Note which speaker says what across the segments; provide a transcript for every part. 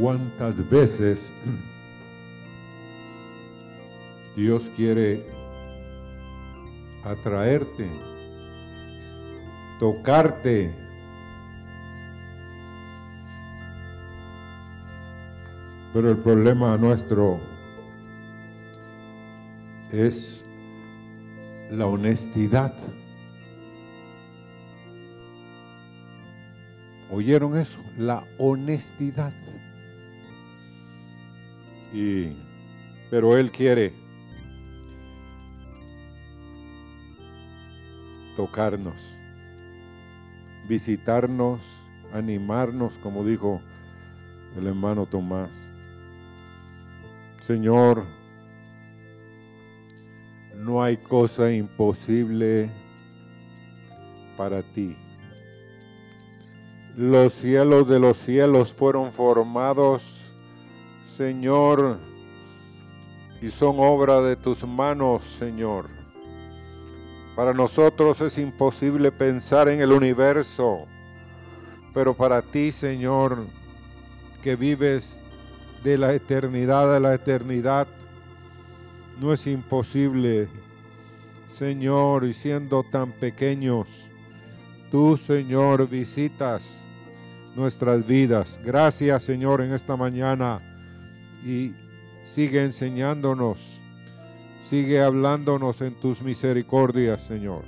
Speaker 1: cuántas veces Dios quiere atraerte, tocarte. Pero el problema nuestro es la honestidad. ¿Oyeron eso? La honestidad. Y, pero Él quiere tocarnos, visitarnos, animarnos, como dijo el hermano Tomás. Señor, no hay cosa imposible para ti. Los cielos de los cielos fueron formados, Señor, y son obra de tus manos, Señor. Para nosotros es imposible pensar en el universo, pero para ti, Señor, que vives de la eternidad a la eternidad, no es imposible, Señor, y siendo tan pequeños, tú, Señor, visitas nuestras vidas. Gracias, Señor, en esta mañana y sigue enseñándonos, sigue hablándonos en tus misericordias, Señor.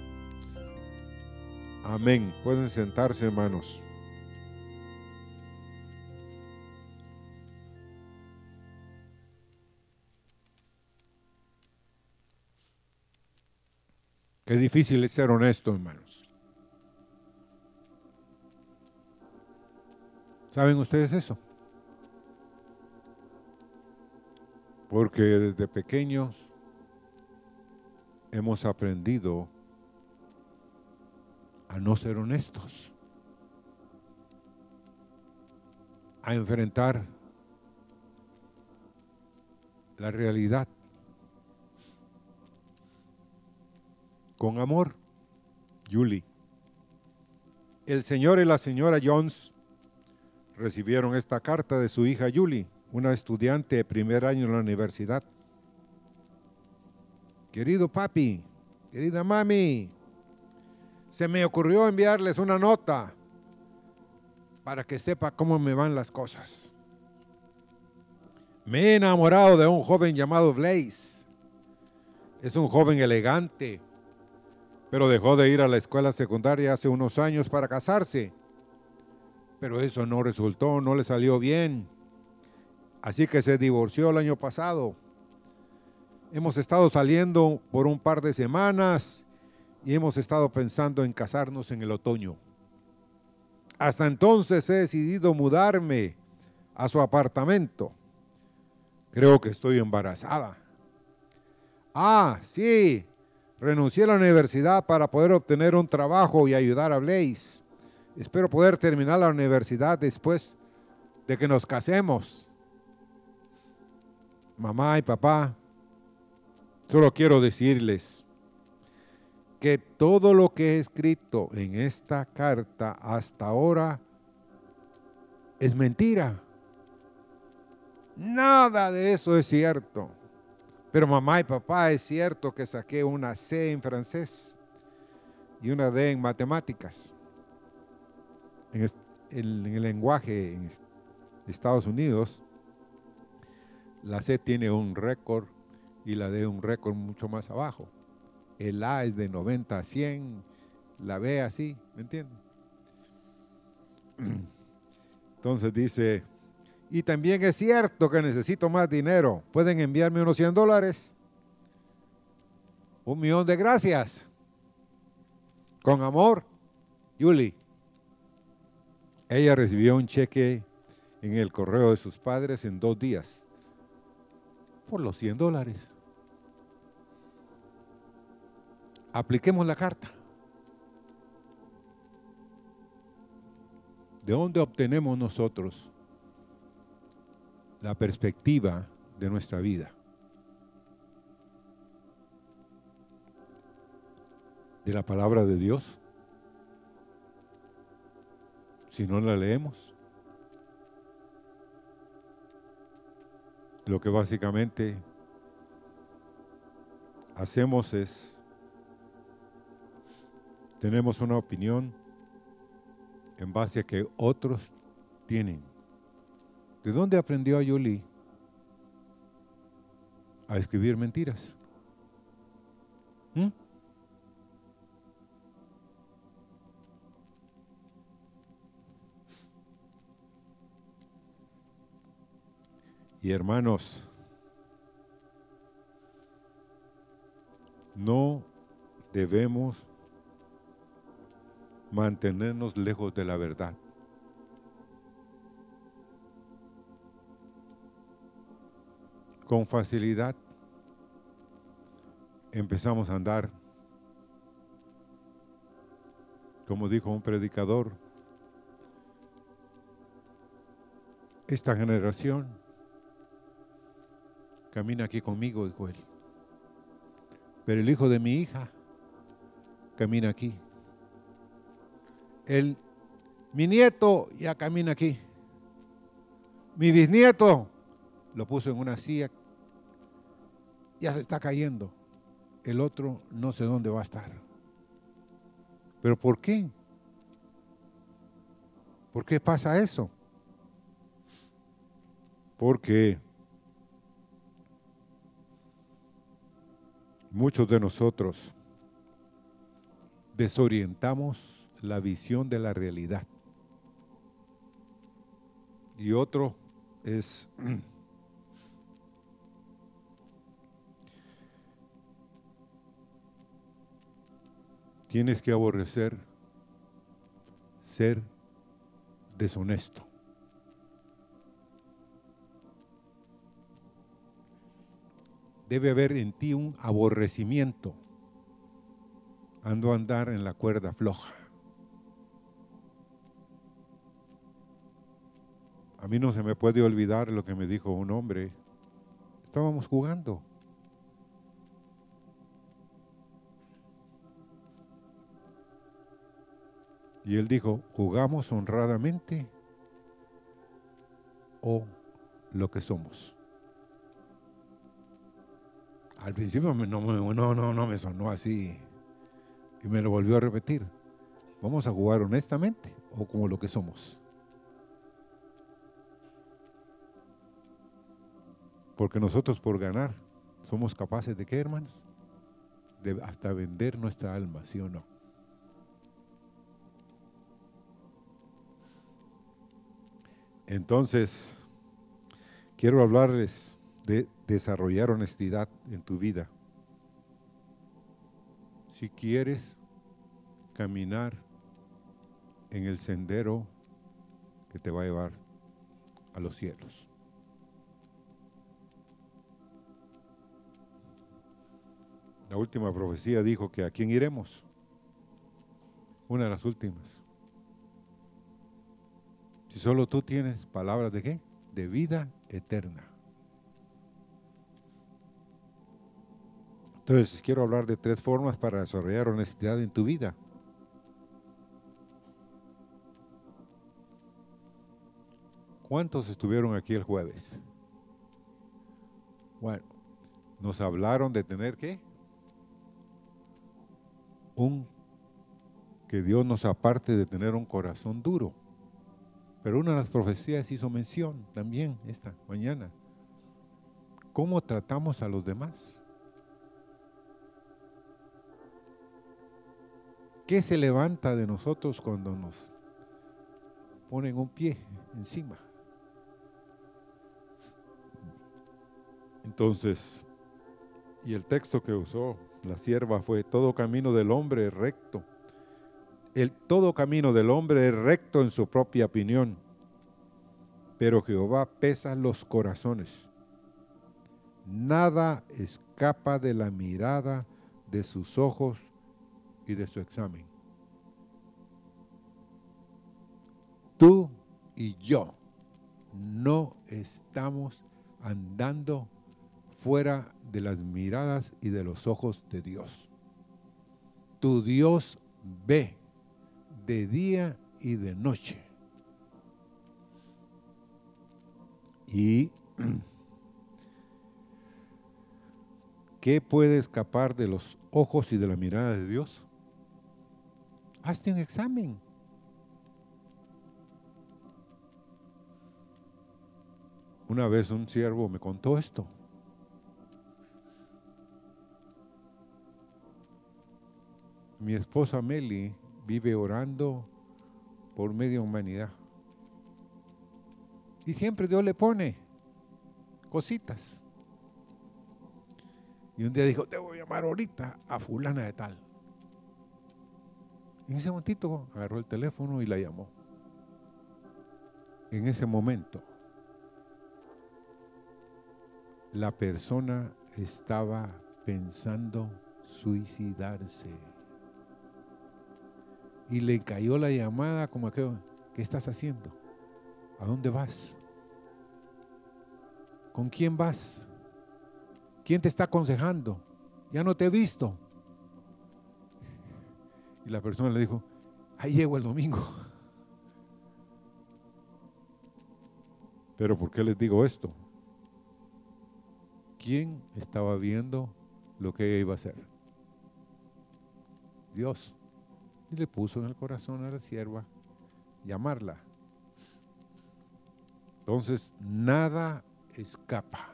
Speaker 1: Amén. Pueden sentarse, hermanos. Qué difícil es ser honesto, hermanos. ¿Saben ustedes eso? Porque desde pequeños hemos aprendido a no ser honestos, a enfrentar la realidad con amor. Julie. El señor y la señora Jones recibieron esta carta de su hija Julie, una estudiante de primer año en la universidad. Querido papi, querida mami, se me ocurrió enviarles una nota para que sepa cómo me van las cosas. Me he enamorado de un joven llamado Blaze. Es un joven elegante, pero dejó de ir a la escuela secundaria hace unos años para casarse. Pero eso no resultó, no le salió bien. Así que se divorció el año pasado. Hemos estado saliendo por un par de semanas y hemos estado pensando en casarnos en el otoño. Hasta entonces he decidido mudarme a su apartamento. Creo que estoy embarazada. Ah, sí, Renuncié a la universidad para poder obtener un trabajo y ayudar a Blaze. Espero poder terminar la universidad después de que nos casemos. Mamá y papá, solo quiero decirles que todo lo que he escrito en esta carta hasta ahora es mentira. Nada de eso es cierto. Pero mamá y papá, es cierto que saqué una C en francés y una D en matemáticas. En, el, lenguaje en Estados Unidos, la C tiene un récord y la D un récord mucho más abajo. El A es de 90 a 100, la B así, ¿me entienden? Entonces dice, y también es cierto que necesito más dinero. ¿Pueden enviarme unos 100 dólares? Un millón de gracias. Con amor, Yuli. Ella recibió un cheque en el correo de sus padres en dos días por los 100 dólares. Apliquemos la carta. ¿De dónde obtenemos nosotros la perspectiva de nuestra vida. De la palabra de Dios. Si no la leemos. Lo que básicamente hacemos es, tenemos una opinión en base a que otros tienen. ¿De dónde aprendió a Yuli a escribir mentiras? ¿Mm? Y hermanos, no debemos mantenernos lejos de la verdad. Con facilidad empezamos a andar, como dijo un predicador, esta generación camina aquí conmigo, dijo él. Pero el hijo de mi hija camina aquí. El, mi nieto ya camina aquí. Mi bisnieto lo puso en una silla, ya se está cayendo. El otro no sé dónde va a estar. ¿Pero por qué? ¿Por qué pasa eso? Porque Muchos de nosotros desorientamos la visión de la realidad. Y otro es tienes que aborrecer ser deshonesto. Debe haber en ti un aborrecimiento. Ando a andar en la cuerda floja. A mí no se me puede olvidar lo que me dijo un hombre. Estábamos jugando. Y él dijo, ¿jugamos honradamente o lo que somos? Al principio no, me sonó así. Y me lo volvió a repetir. Vamos a jugar honestamente o como lo que somos. Porque nosotros por ganar somos capaces de qué, hermanos? De hasta vender nuestra alma, ¿sí o no? Entonces, quiero hablarles de desarrollar honestidad en tu vida. Si quieres caminar en el sendero que te va a llevar a los cielos. La última profecía dijo que a quién iremos. Una de las últimas. Si solo tú tienes palabras de qué? De vida eterna. Entonces, quiero hablar de tres formas para desarrollar honestidad en tu vida. ¿Cuántos estuvieron aquí el jueves? Bueno, nos hablaron de tener qué? Un que Dios nos aparte de tener un corazón duro. Pero una de las profecías hizo mención también esta mañana. ¿Cómo tratamos a los demás? ¿Qué se levanta de nosotros cuando nos ponen un pie encima? Entonces, y el texto que usó la sierva fue, todo camino del hombre es recto. El todo camino del hombre es recto en su propia opinión, pero Jehová pesa los corazones. Nada escapa de la mirada de sus ojos y de su examen. Tú y yo no estamos andando fuera de las miradas y de los ojos de Dios. Tu Dios ve de día y de noche. Y ¿Qué puede escapar de los ojos y de la mirada de Dios? Hazte un examen. Una vez un siervo me contó esto. Mi esposa Meli vive orando por media humanidad. Y siempre Dios le pone cositas. Y un día dijo, te voy a llamar ahorita a fulana de tal. En ese momentito agarró el teléfono y la llamó. En ese momento, la persona estaba pensando suicidarse y le cayó la llamada como aquello, ¿qué estás haciendo? ¿A dónde vas? ¿Con quién vas? ¿Quién te está aconsejando? Ya no te he visto. Y la persona le dijo, ahí llego el domingo. Pero ¿por qué les digo esto? ¿Quién estaba viendo lo que ella iba a hacer? Dios y le puso en el corazón a la sierva llamarla. Entonces, nada escapa.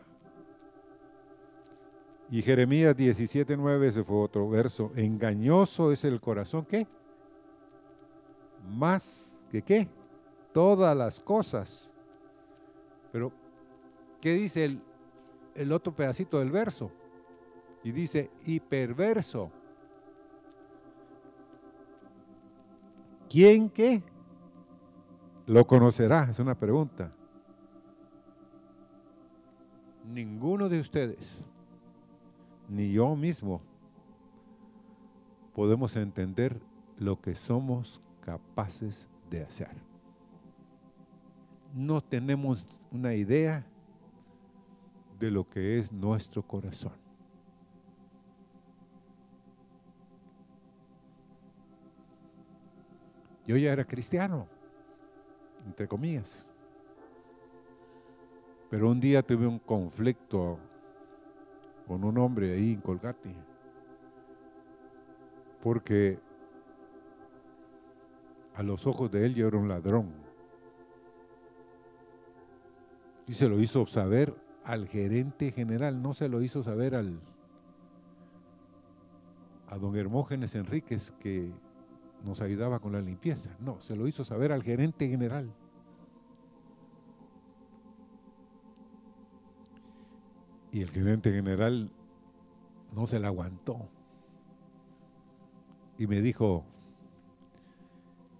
Speaker 1: Y Jeremías 17:9, ese fue otro verso. Engañoso es el corazón, ¿qué? Más que qué? Todas las cosas. Pero, ¿qué dice el, el otro pedacito del verso? Y dice, y perverso. ¿Quién qué? Lo conocerá, es una pregunta. Ninguno de ustedes, ni yo mismo, podemos entender lo que somos capaces de hacer. No tenemos una idea de lo que es nuestro corazón. Yo ya era cristiano, entre comillas. Pero un día tuve un conflicto con un hombre ahí en Colgate. Porque a los ojos de él yo era un ladrón. Y se lo hizo saber al gerente general, no se lo hizo saber al a don Hermógenes Enríquez, que nos ayudaba con la limpieza. No, se lo hizo saber al gerente general. Y el gerente general no se la aguantó. Y me dijo,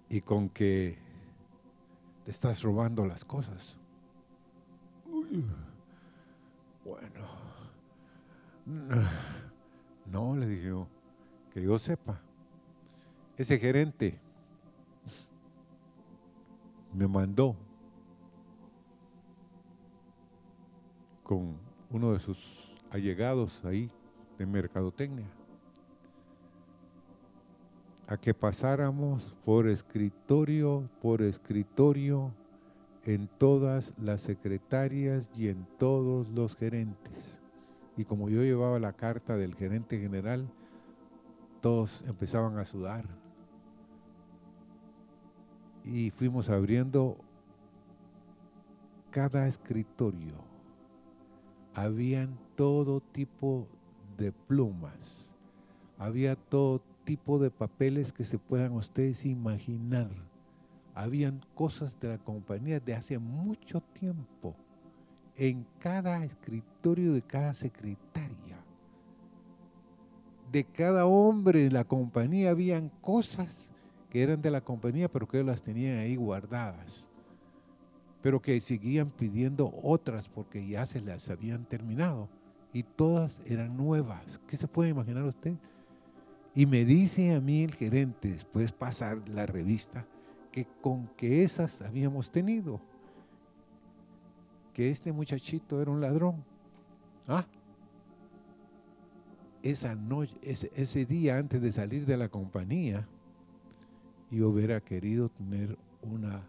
Speaker 1: y con que te estás robando las cosas. bueno, no, le dije yo, que yo sepa ese gerente me mandó con uno de sus allegados ahí de mercadotecnia a que pasáramos por escritorio por escritorio en todas las secretarias y en todos los gerentes. Y como yo llevaba la carta del gerente general, todos empezaban a sudar y fuimos abriendo cada escritorio. Habían todo tipo de plumas, había todo tipo de papeles que se puedan ustedes imaginar. Habían cosas de la compañía de hace mucho tiempo en cada escritorio de cada secretaria. De cada hombre de la compañía habían cosas que eran de la compañía, pero que las tenían ahí guardadas, pero que seguían pidiendo otras porque ya se las habían terminado y todas eran nuevas. ¿Qué se puede imaginar usted? Y me dice a mí el gerente, después pasar la revista, que con que esas habíamos tenido, que este muchachito era un ladrón. ¿Ah? Esa noche, ese, ese día antes de salir de la compañía, y hubiera querido tener una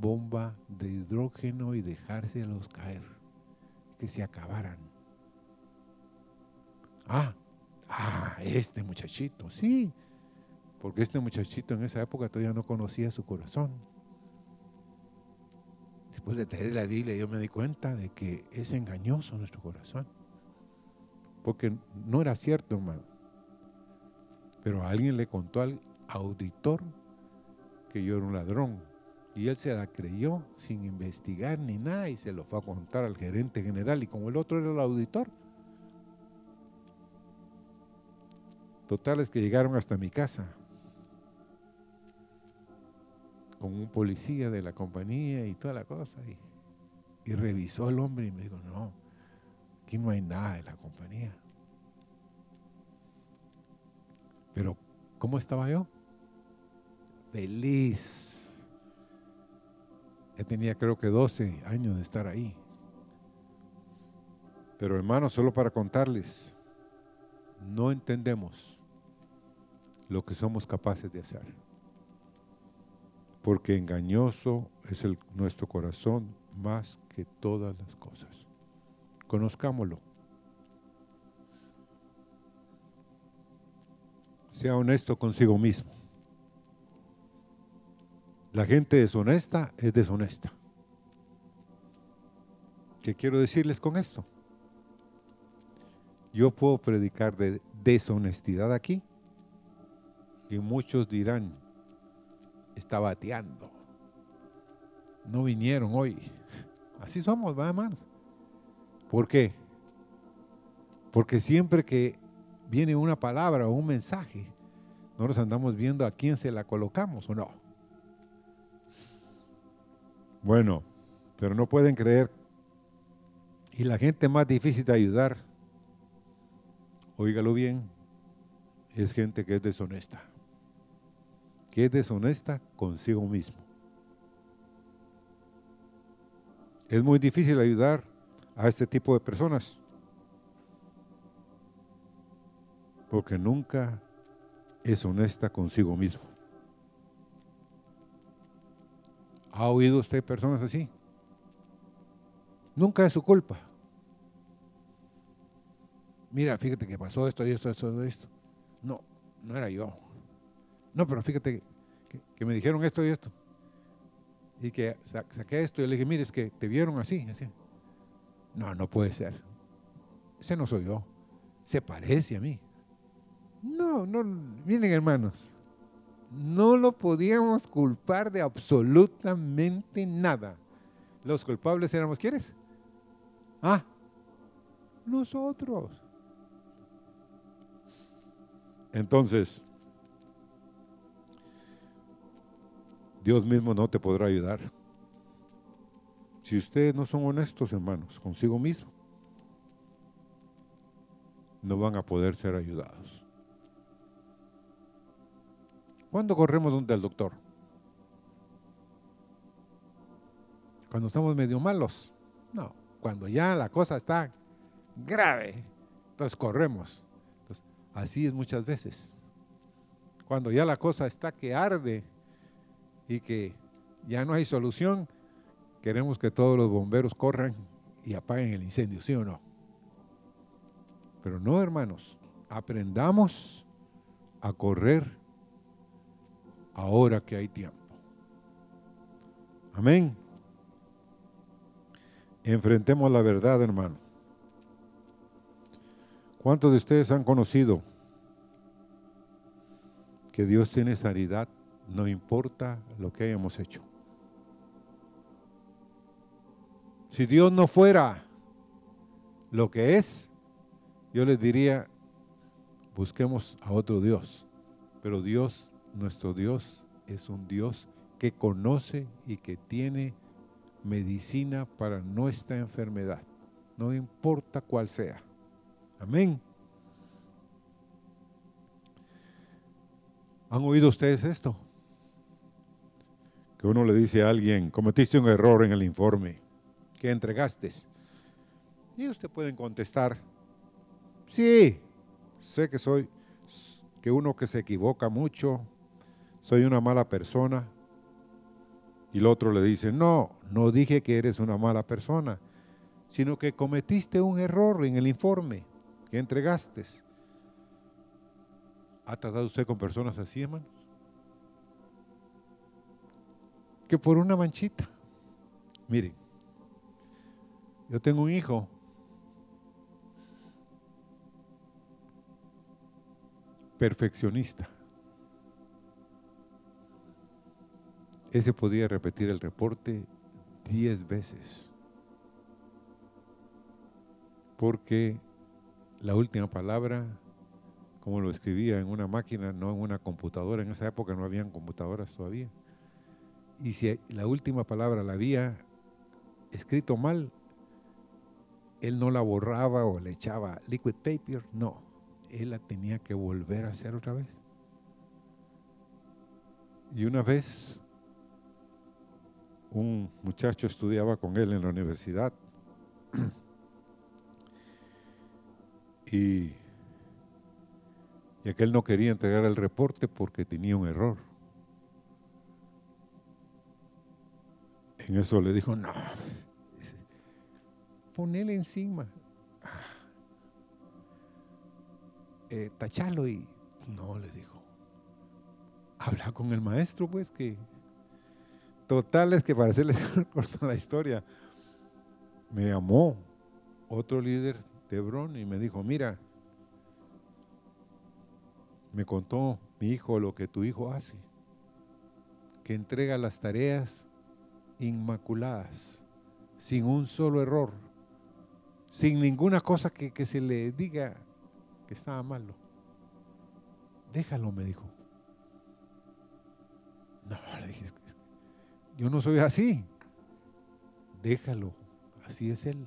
Speaker 1: bomba de hidrógeno y dejárselos caer, que se acabaran. Ah, ah, este muchachito, sí. Porque este muchachito en esa época todavía no conocía su corazón. Después de leer la Biblia yo me di cuenta de que es engañoso nuestro corazón. Porque no era cierto, hermano. Pero alguien le contó al auditor que yo era un ladrón. Y él se la creyó sin investigar ni nada y se lo fue a contar al gerente general. Y como el otro era el auditor, totales que llegaron hasta mi casa con un policía de la compañía y toda la cosa. Y, y revisó el hombre y me dijo, no, aquí no hay nada de la compañía. Pero, ¿cómo estaba yo? Feliz. Ya tenía creo que 12 años de estar ahí. Pero hermanos, solo para contarles, no entendemos lo que somos capaces de hacer porque engañoso es nuestro corazón más que todas las cosas. Conozcámoslo. Sea honesto consigo mismo. La gente deshonesta es deshonesta. ¿Qué quiero decirles con esto? Yo puedo predicar de deshonestidad aquí y muchos dirán, está bateando. No vinieron hoy. Así somos, ¿va, hermanos? ¿Por qué? Porque siempre que viene una palabra o un mensaje, nosotros andamos viendo a quién se la colocamos o no. Bueno, pero no pueden creer. Y la gente más difícil de ayudar, oígalo bien, es gente que es deshonesta que es deshonesta consigo mismo. Es muy difícil ayudar a este tipo de personas porque nunca es honesta consigo mismo. ¿Ha oído usted personas así? Nunca es su culpa. Mira, fíjate que pasó esto esto, esto, esto. No, no era yo. No, pero fíjate que, me dijeron esto y esto. Y que saqué esto y le dije, mire, es que te vieron así, así. No, no puede ser. Ese no soy yo. Se parece a mí. No, no, miren hermanos, no lo podíamos culpar de absolutamente nada. Los culpables éramos, ¿quieres? Ah, nosotros. Entonces, Dios mismo no te podrá ayudar. Si ustedes no son honestos, hermanos, consigo mismo, no van a poder ser ayudados. ¿Cuándo corremos donde el doctor? Cuando estamos medio malos. No, cuando ya la cosa está grave, entonces corremos. así es muchas veces. Cuando ya la cosa está que arde, y que ya no hay solución, queremos que todos los bomberos corran y apaguen el incendio, ¿sí o no? Pero no, hermanos, aprendamos a correr ahora que hay tiempo. Amén. Enfrentemos la verdad, hermano. ¿Cuántos de ustedes han conocido que Dios tiene sanidad no importa lo que hayamos hecho. Si Dios no fuera lo que es, yo les diría, busquemos a otro Dios. Pero Dios, nuestro Dios, es un Dios que conoce y que tiene medicina para nuestra enfermedad, no importa cuál sea. Amén. ¿Han oído ustedes esto? que uno le dice a alguien, cometiste un error en el informe que entregaste. Y usted pueden contestar, sí, sé que soy, que uno que se equivoca mucho, soy una mala persona. Y el otro le dice, no, no dije que eres una mala persona, sino que cometiste un error en el informe. ¿Qué entregaste? ¿Ha tratado usted con personas así, hermanos? Que por una manchita. Miren, yo tengo un hijo perfeccionista. Ese podía repetir el reporte diez veces. Porque la última palabra, como lo escribía en una máquina, no en una computadora, en esa época no habían computadoras todavía. Y si la última palabra la había escrito mal, él no la borraba o le echaba liquid paper, no, él la tenía que volver a hacer otra vez. Y una vez un muchacho estudiaba con él en la universidad y, aquel no quería entregar el reporte porque tenía un error. En eso le dijo, no, ponele encima. Eh, tachalo y no, le dijo. Habla con el maestro, pues, que total es que para hacerles corta la historia, me llamó otro líder de y me dijo, mira, me contó mi hijo lo que tu hijo hace, que entrega las tareas inmaculadas, sin un solo error, sin ninguna cosa que, que se le diga que estaba malo. Déjalo, me dijo. No, le dije, yo no soy así. Déjalo, así es él.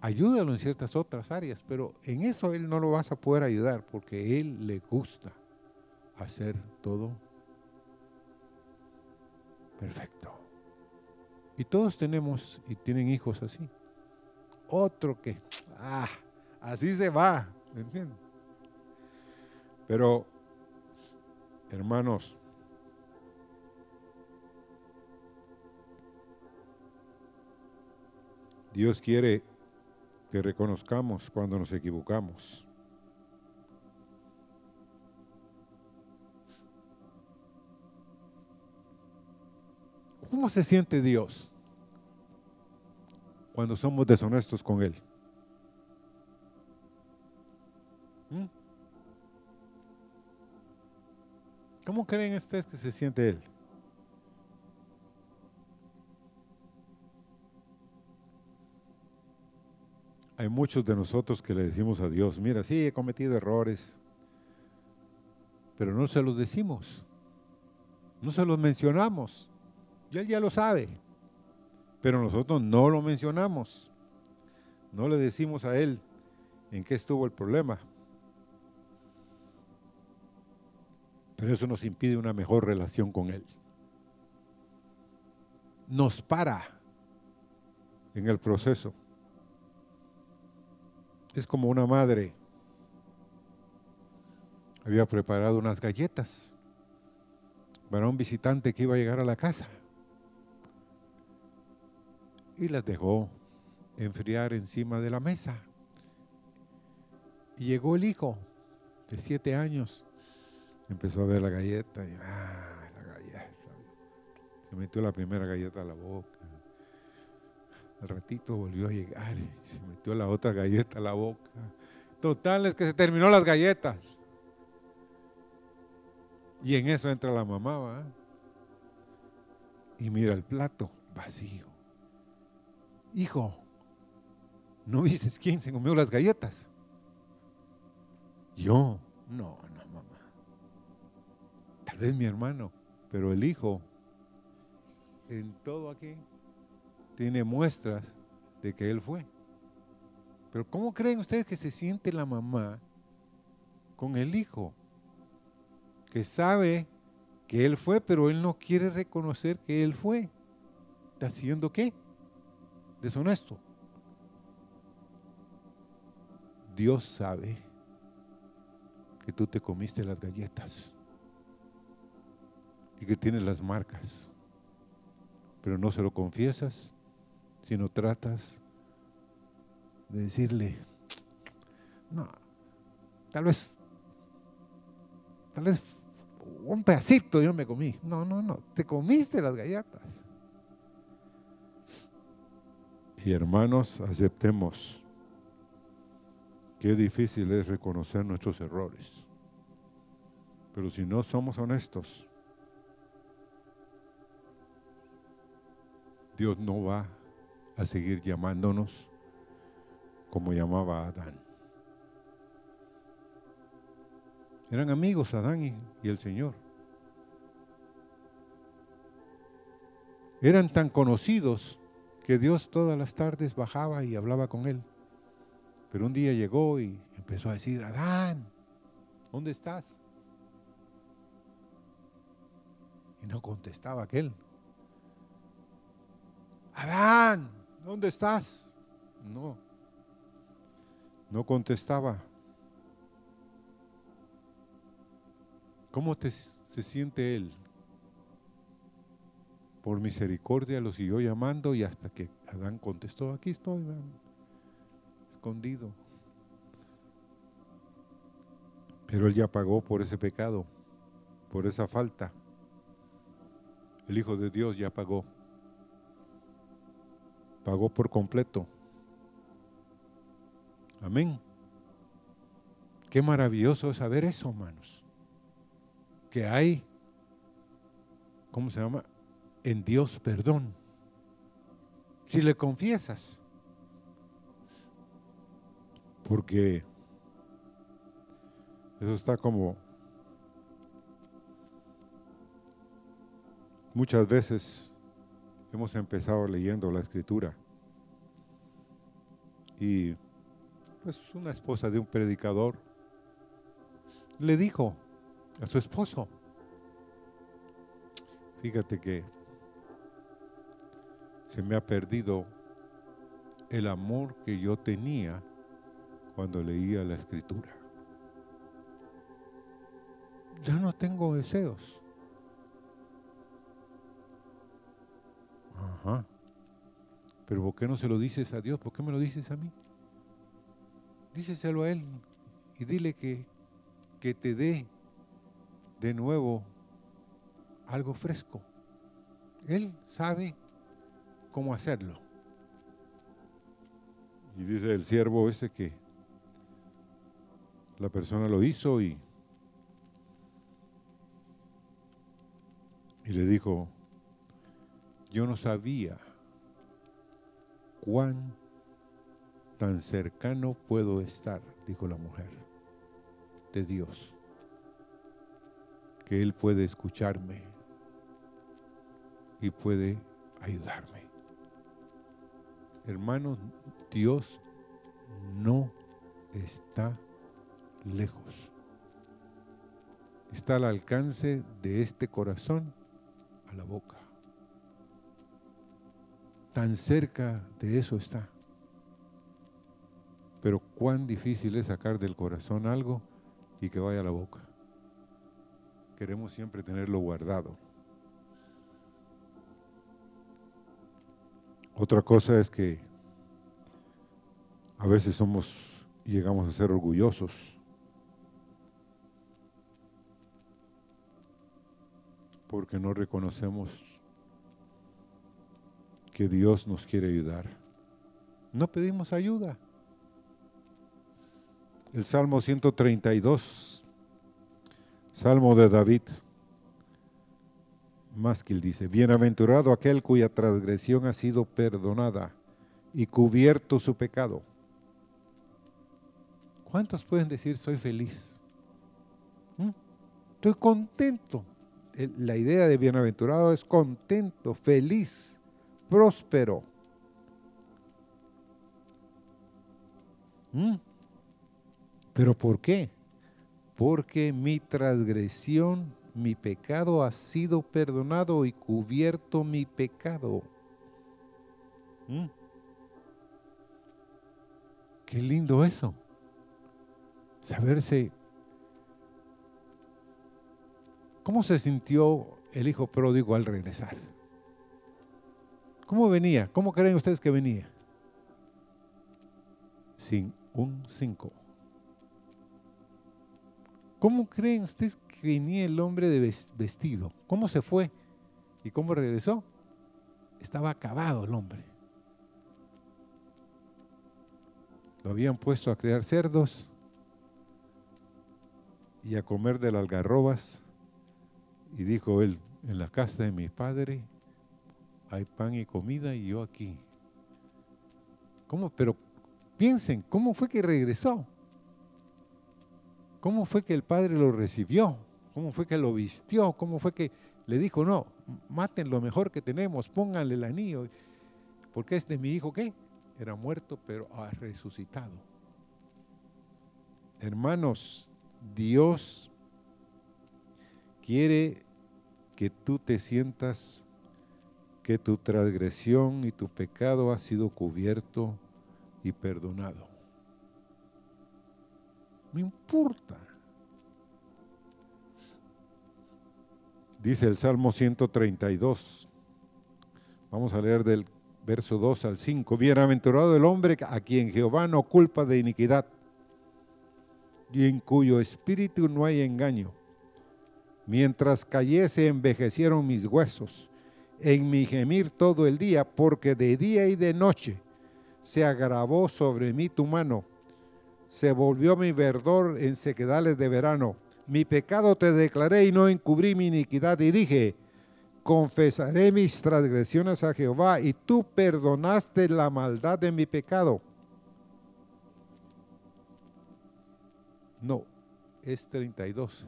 Speaker 1: Ayúdalo en ciertas otras áreas, pero en eso él no lo vas a poder ayudar porque él le gusta hacer todo perfecto. Y todos tenemos y tienen hijos así. Otro que, ah, así se va, ¿me entiendes? Pero, hermanos, Dios quiere que reconozcamos cuando nos equivocamos. ¿Cómo se siente Dios cuando somos deshonestos con Él? ¿Mm? ¿Cómo creen ustedes que se siente Él? Hay muchos de nosotros que le decimos a Dios, mira, sí, he cometido errores, pero no se los decimos, no se los mencionamos. Y Él ya lo sabe, pero nosotros no lo mencionamos. No le decimos a Él en qué estuvo el problema. Pero eso nos impide una mejor relación con Él. Nos para en el proceso. Es como una madre había preparado unas galletas para un visitante que iba a llegar a la casa y las dejó enfriar encima de la mesa. Y llegó el hijo de siete años, empezó a ver la galleta y ah, la galleta. Se metió la primera galleta a la boca. Al ratito volvió a llegar y se metió la otra galleta a la boca. Total es que se terminó las galletas. Y en eso entra la mamá, ¿va? Y mira el plato vacío. Hijo, ¿no viste quién se comió las galletas? Yo, no, no, mamá. Tal vez mi hermano, pero el hijo, en todo aquí, tiene muestras de que él fue. Pero ¿cómo creen ustedes que se siente la mamá con el hijo? Que sabe que él fue, pero él no quiere reconocer que él fue. ¿Está haciendo qué? Deshonesto. Dios sabe que tú te comiste las galletas y que tienes las marcas, pero no se lo confiesas si no tratas de decirle, no, tal vez, tal vez un pedacito yo me comí. No, no, no, te comiste las galletas. Y hermanos, aceptemos qué difícil es reconocer nuestros errores. Pero si no somos honestos, Dios no va a seguir llamándonos como llamaba Adán. Eran amigos Adán y, y el Señor. Eran tan conocidos que Dios todas las tardes bajaba y hablaba con él. Pero un día llegó y empezó a decir, Adán, ¿dónde estás? Y no contestaba aquel. Adán, ¿dónde estás? No, no contestaba. ¿Cómo te, se siente él? Por misericordia lo siguió llamando y hasta que Adán contestó, aquí estoy, escondido. Pero él ya pagó por ese pecado, por esa falta. El Hijo de Dios ya pagó. Pagó por completo. Amén. Qué maravilloso es saber eso, hermanos. Que hay, ¿cómo se llama? En Dios perdón. Si le confiesas. Porque eso está como muchas veces hemos empezado leyendo la escritura. Y pues una esposa de un predicador le dijo a su esposo, fíjate que se me ha perdido el amor que yo tenía cuando leía la escritura. Ya no tengo deseos. Pero ¿por qué no se lo dices a Dios? ¿Por qué me lo dices a mí? Díceselo a Él y dile que, que te dé de nuevo algo fresco. Él sabe cómo hacerlo. Y dice el siervo ese que la persona lo hizo y, y le dijo, yo no sabía cuán tan cercano puedo estar, dijo la mujer, de Dios, que Él puede escucharme y puede ayudarme. Hermanos, Dios no está lejos. Está al alcance de este corazón a la boca tan cerca de eso está. Pero cuán difícil es sacar del corazón algo y que vaya a la boca. Queremos siempre tenerlo guardado. Otra cosa es que a veces somos llegamos a ser orgullosos. Porque no reconocemos que Dios nos quiere ayudar. No pedimos ayuda. El Salmo 132, Salmo de David, Másquil dice, bienaventurado aquel cuya transgresión ha sido perdonada y cubierto su pecado. ¿Cuántos pueden decir soy feliz? ¿Mm? Estoy contento. La idea de bienaventurado es contento, feliz próspero. ¿Mm? ¿Pero por qué? Porque mi transgresión, mi pecado ha sido perdonado y cubierto mi pecado. ¿Mm? Qué lindo eso. Saberse. ¿Cómo se sintió el hijo pródigo al regresar? ¿Cómo venía? ¿Cómo creen ustedes que venía? sin un 5. ¿Cómo creen ustedes que venía el hombre de vestido? ¿Cómo se fue? ¿Y cómo regresó? Estaba acabado el hombre. Lo habían puesto a criar cerdos y a comer de las algarrobas. Y dijo él, en la casa de mi padre hay pan y comida y yo aquí. ¿Cómo? Pero piensen, ¿cómo fue que regresó? ¿Cómo fue que el padre lo recibió? ¿Cómo fue que lo vistió? ¿Cómo fue que le dijo, no, maten lo mejor que tenemos, pónganle el anillo? Porque este mi hijo, ¿qué? Era muerto, pero ha resucitado. Hermanos, Dios quiere que tú te sientas que tu transgresión y tu pecado ha sido cubierto y perdonado. No importa. Dice el Salmo 132. Vamos a leer del verso 2 al 5. Bienaventurado el hombre a quien Jehová no culpa de iniquidad y en cuyo espíritu no hay engaño. Mientras cayese envejecieron mis huesos en mi gemir todo el día, porque de día y de noche se agravó sobre mí tu mano. Se volvió mi verdor en sequedales de verano. Mi pecado te declaré y no encubrí mi iniquidad. Y dije, confesaré mis transgresiones a Jehová y tú perdonaste la maldad de mi pecado. No, es 32.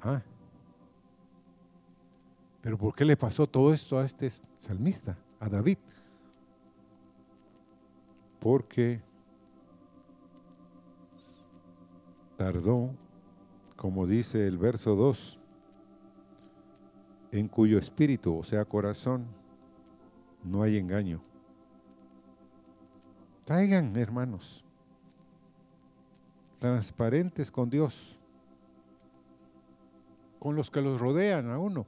Speaker 1: Ah. Pero ¿por qué le pasó todo esto a este salmista, a David? Porque tardó, como dice el verso 2, en cuyo espíritu, o sea, corazón, no hay engaño. Traigan, hermanos, transparentes con Dios, con los que los rodean a uno,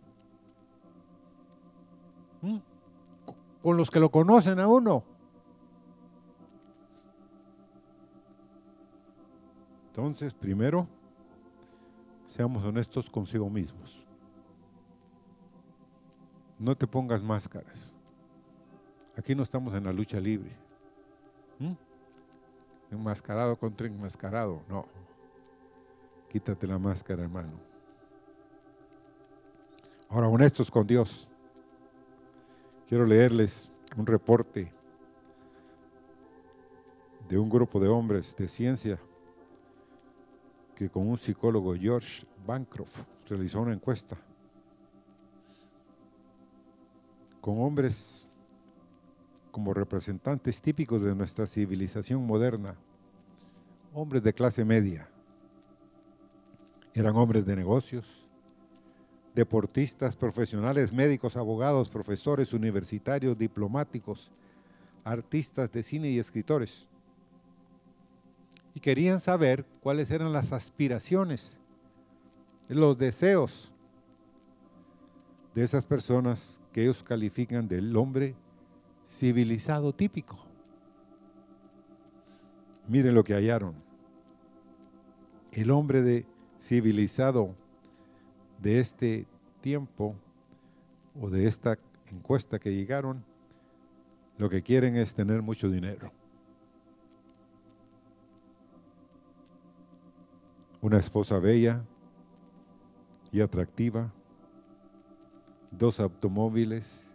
Speaker 1: ¿Mm? con los que lo conocen a uno. Entonces, primero, seamos honestos consigo mismos. No te pongas máscaras. Aquí no estamos en la lucha libre. ¿Mm? Enmascarado contra enmascarado, no. Quítate la máscara, hermano. Ahora, honestos con Dios. Quiero leerles un reporte de un grupo de hombres de ciencia que con un psicólogo, George Bancroft, realizó una encuesta con hombres como representantes típicos de nuestra civilización moderna, hombres de clase media. Eran hombres de negocios, deportistas, profesionales, médicos, abogados, profesores universitarios, diplomáticos, artistas de cine y escritores. Y querían saber cuáles eran las aspiraciones, los deseos de esas personas que ellos califican del hombre civilizado típico. Miren lo que hallaron. El hombre de civilizado de este tiempo o de esta encuesta que llegaron, lo que quieren es tener mucho dinero. Una esposa bella y atractiva, dos automóviles,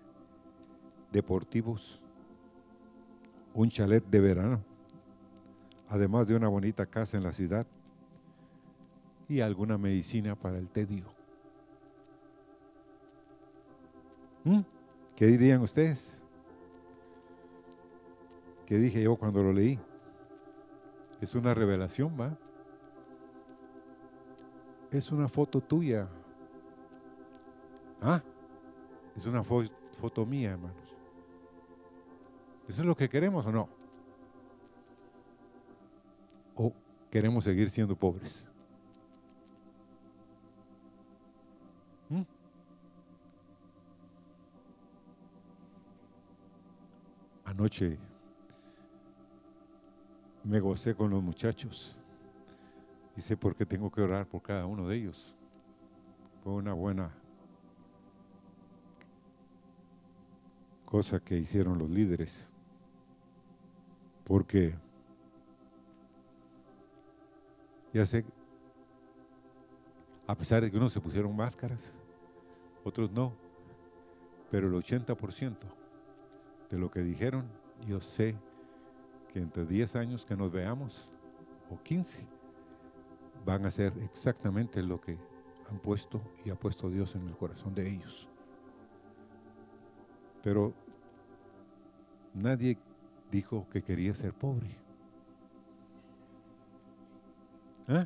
Speaker 1: deportivos, un chalet de verano, además de una bonita casa en la ciudad y alguna medicina para el tedio. ¿Qué dirían ustedes? ¿Qué dije yo cuando lo leí? Es una revelación, ¿va? Es una foto tuya. Ah, es una foto mía, hermano. ¿Eso es lo que queremos o no? ¿O queremos seguir siendo pobres? Anoche me gocé con los muchachos y sé por qué tengo que orar por cada uno de ellos. Fue una buena cosa que hicieron los líderes. Porque ya sé, a pesar de que unos se pusieron máscaras, otros no, pero el 80% de lo que dijeron, yo sé que entre 10 años que nos veamos, o 15, van a ser exactamente lo que han puesto y ha puesto Dios en el corazón de ellos. Pero nadie dijo que quería ser pobre. ¿Eh?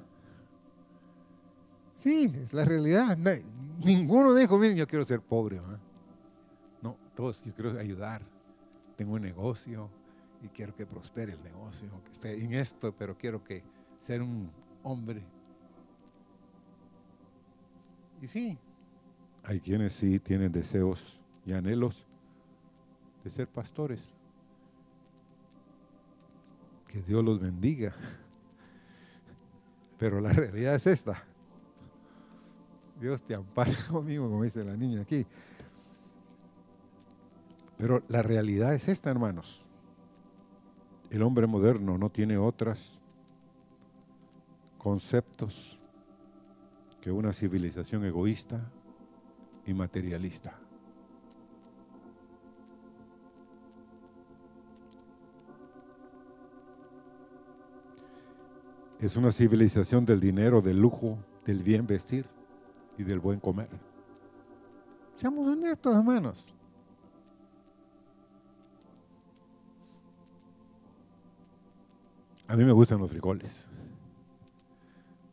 Speaker 1: Sí, es la realidad. Ninguno dijo, miren, yo quiero ser pobre. No, todos, yo quiero ayudar. Tengo un negocio y quiero que prospere el negocio, que esté en esto, pero quiero que ser un hombre. Y sí, hay quienes sí tienen deseos y anhelos de ser pastores. Que Dios los bendiga. Pero la realidad es esta. Dios te ampara conmigo, como dice la niña aquí. Pero la realidad es esta, hermanos. El hombre moderno no tiene otros conceptos que una civilización egoísta y materialista. Es una civilización del dinero, del lujo, del bien vestir y del buen comer. Seamos honestos, hermanos. A mí me gustan los frijoles.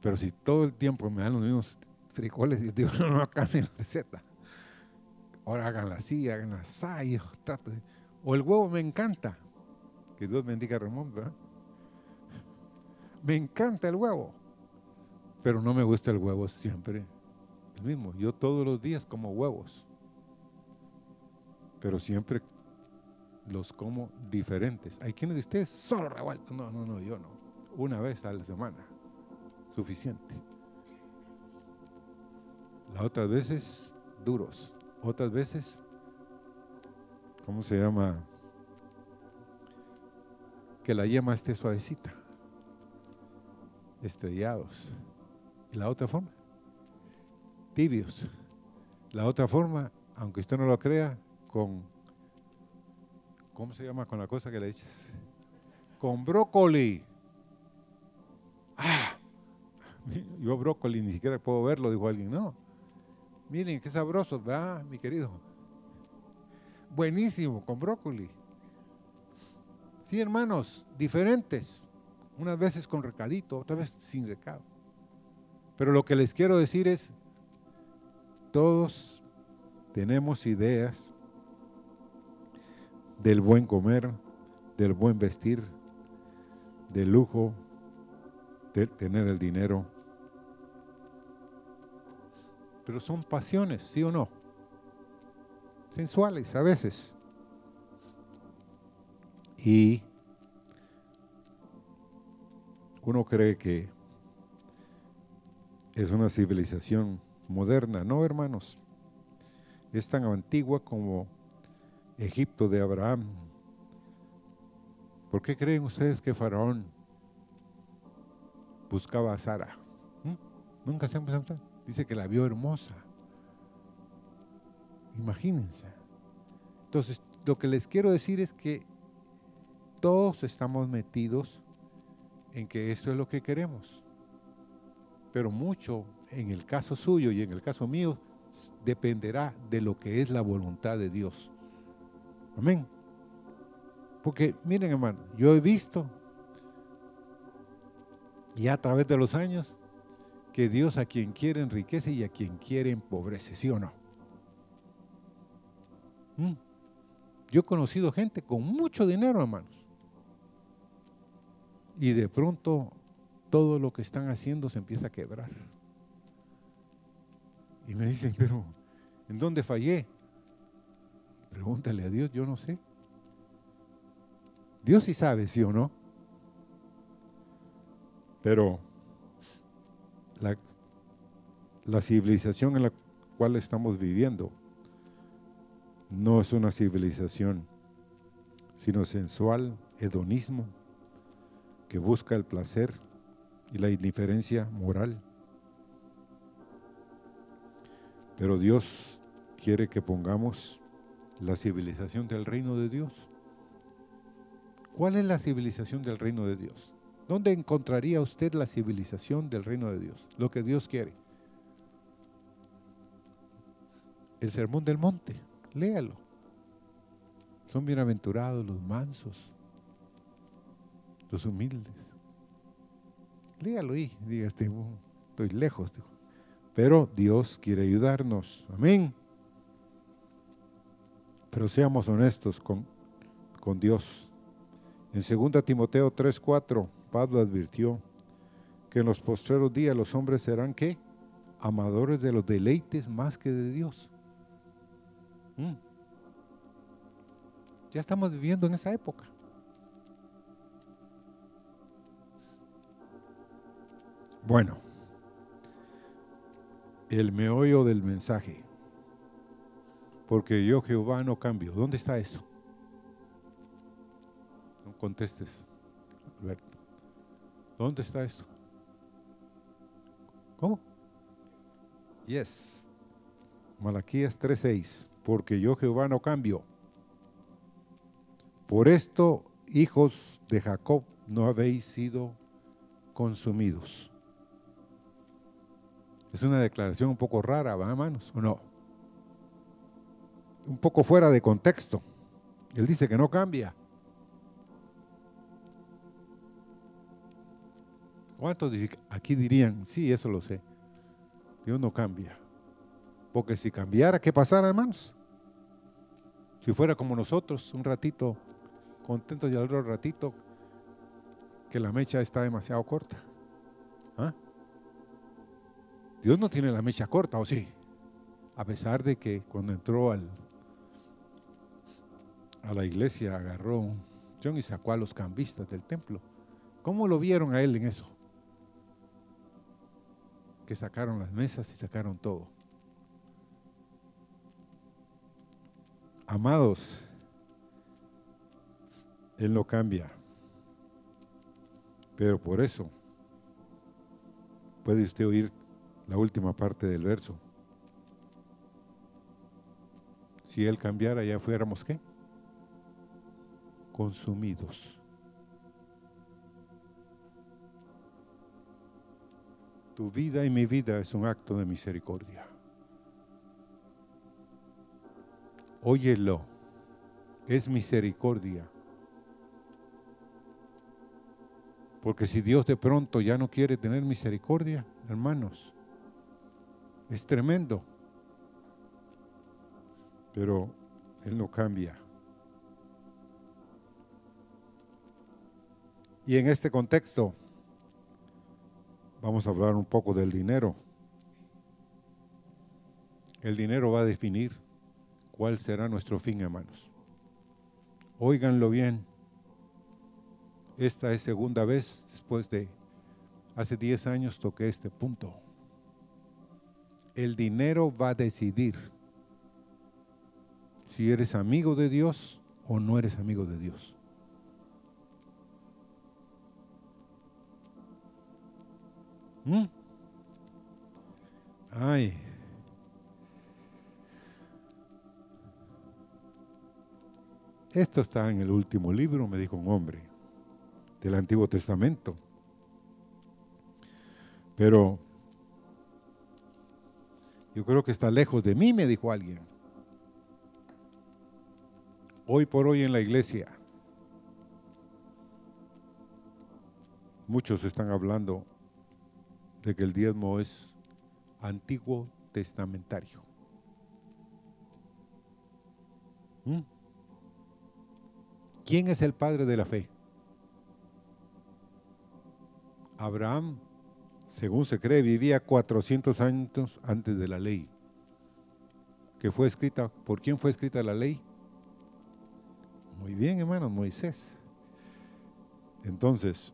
Speaker 1: Pero si todo el tiempo me dan los mismos frijoles, y digo, no, no cambien la receta. Ahora háganla así, háganla así. O el huevo me encanta. Que Dios bendiga a Ramón, ¿verdad? Me encanta el huevo. Pero no me gusta el huevo siempre el mismo. Yo todos los días como huevos. Pero siempre los como diferentes. Hay quienes de ustedes solo revueltos. No, no, no, yo no. Una vez a la semana. Suficiente. Las otras veces duros. Otras veces, ¿cómo se llama? Que la yema esté suavecita. Estrellados. ¿Y la otra forma? Tibios. La otra forma, aunque usted no lo crea, con ¿Cómo se llama con la cosa que le dices? Con brócoli. Ah, yo brócoli ni siquiera puedo verlo, dijo alguien. No. Miren, qué sabroso, ¿verdad, mi querido? Buenísimo, con brócoli. Sí, hermanos, diferentes. Unas veces con recadito, otras veces sin recado. Pero lo que les quiero decir es, todos tenemos ideas del buen comer, del buen vestir, del lujo, de tener el dinero. Pero son pasiones, ¿sí o no? Sensuales a veces. Y uno cree que es una civilización moderna. No, hermanos. Es tan antigua como Egipto de Abraham. ¿Por qué creen ustedes que Faraón buscaba a Sara? ¿Mm? Nunca se han pensado. Dice que la vio hermosa. Imagínense. Entonces, lo que les quiero decir es que todos estamos metidos en que esto es lo que queremos. Pero mucho, en el caso suyo y en el caso mío, dependerá de lo que es la voluntad de Dios. Amén. Porque miren hermano, yo he visto ya a través de los años que Dios a quien quiere enriquece y a quien quiere empobrece, ¿sí o no? ¿Mm? Yo he conocido gente con mucho dinero, hermanos. Y de pronto todo lo que están haciendo se empieza a quebrar. Y me dicen, pero ¿en dónde fallé? Pregúntale a Dios, yo no sé. Dios sí sabe, sí o no. Pero la, la civilización en la cual estamos viviendo no es una civilización, sino sensual, hedonismo, que busca el placer y la indiferencia moral. Pero Dios quiere que pongamos la civilización del reino de Dios. ¿Cuál es la civilización del reino de Dios? ¿Dónde encontraría usted la civilización del reino de Dios? Lo que Dios quiere. El sermón del monte, léalo. Son bienaventurados los mansos, los humildes. Léalo ahí, diga este, estoy lejos. Pero Dios quiere ayudarnos. Amén. Pero seamos honestos con, con Dios. En 2 Timoteo 3:4, Pablo advirtió que en los postreros días los hombres serán qué? Amadores de los deleites más que de Dios. Mm. Ya estamos viviendo en esa época. Bueno, el meollo del mensaje. Porque yo Jehová no cambio. ¿Dónde está eso? No contestes, Alberto. ¿Dónde está esto? ¿Cómo? Yes. Malaquías 3:6. Porque yo Jehová no cambio. Por esto, hijos de Jacob, no habéis sido consumidos. Es una declaración un poco rara, ¿va, hermanos? ¿O no? Un poco fuera de contexto. Él dice que no cambia. ¿Cuántos aquí dirían, sí, eso lo sé? Dios no cambia. Porque si cambiara, ¿qué pasara, hermanos? Si fuera como nosotros, un ratito contentos y al otro ratito que la mecha está demasiado corta. ¿Ah? Dios no tiene la mecha corta, ¿o sí? A pesar de que cuando entró al, a la iglesia agarró John y sacó a los cambistas del templo. ¿Cómo lo vieron a él en eso? Que sacaron las mesas y sacaron todo. Amados, Él no cambia. Pero por eso puede usted oír la última parte del verso. Si Él cambiara, ya fuéramos qué? Consumidos. Tu vida y mi vida es un acto de misericordia. Óyelo, es misericordia. Porque si Dios de pronto ya no quiere tener misericordia, hermanos, es tremendo. Pero Él no cambia. Y en este contexto vamos a hablar un poco del dinero. El dinero va a definir cuál será nuestro fin, hermanos. Óiganlo bien. Esta es segunda vez después de hace 10 años toqué este punto el dinero va a decidir si eres amigo de Dios o no eres amigo de Dios. ¿Mm? Ay. Esto está en el último libro, me dijo un hombre, del Antiguo Testamento. Pero yo creo que está lejos de mí, me dijo alguien. Hoy por hoy en la iglesia, muchos están hablando de que el diezmo es antiguo testamentario. ¿Mm? ¿Quién es el padre de la fe? Abraham según se cree, vivía 400 años antes de la ley, que fue escrita, ¿por quién fue escrita la ley? Muy bien, hermano, Moisés. Entonces,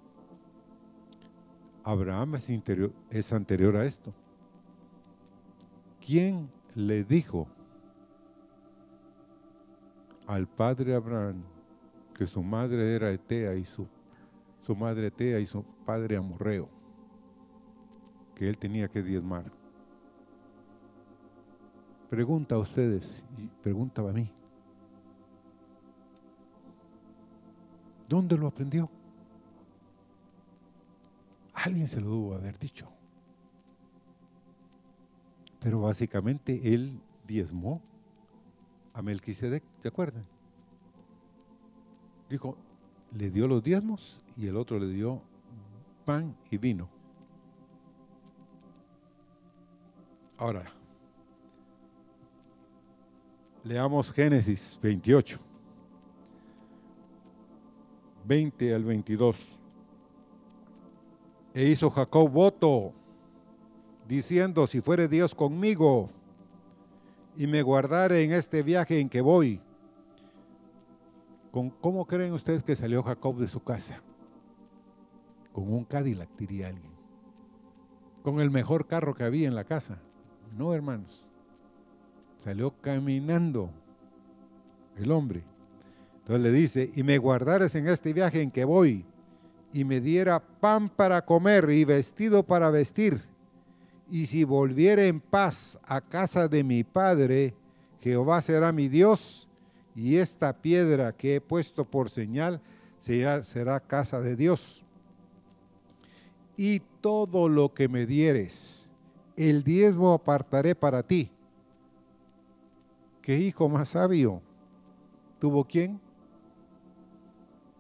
Speaker 1: Abraham es, anterior a esto. ¿Quién le dijo al padre Abraham que su madre era Etea y su, su madre Etea y su padre Amorreo? Que él tenía que diezmar. Pregunta a ustedes y pregunta a mí. ¿Dónde lo aprendió? Alguien se lo tuvo haber dicho. Pero básicamente él diezmó a Melquisedec, ¿te acuerdan? Dijo, le dio los diezmos y el otro le dio pan y vino. Ahora, leamos Génesis 28, 20 al 22. E hizo Jacob voto, diciendo, si fuere Dios conmigo y me guardare en este viaje en que voy, ¿con cómo creen ustedes que salió Jacob de su casa? Con un Cadillac, diría alguien. Con el mejor carro que había en la casa. No, hermanos. Salió caminando el hombre. Entonces le dice, y me guardares en este viaje en que voy y me diera pan para comer y vestido para vestir. Y si volviere en paz a casa de mi padre, Jehová será mi Dios, y esta piedra que he puesto por señal será, será casa de Dios. Y todo lo que me dieres, el diezmo apartaré para ti. ¿Qué hijo más sabio tuvo quién?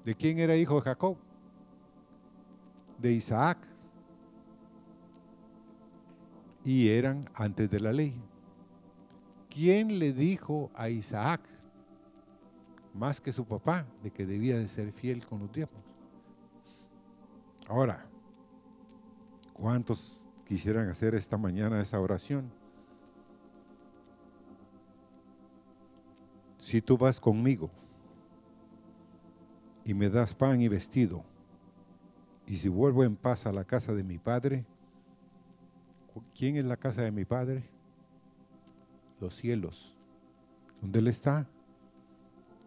Speaker 1: ¿De quién era hijo de Jacob? De Isaac y eran antes de la ley. ¿Quién le dijo a Isaac, más que su papá, de que debía de ser fiel con los tiempos? Ahora, ¿cuántos quisieran hacer esta mañana esa oración? Si tú vas conmigo y me das pan y vestido, y si vuelvo en paz a la casa de mi padre, ¿quién es la casa de mi padre? Los cielos. ¿Dónde Él está?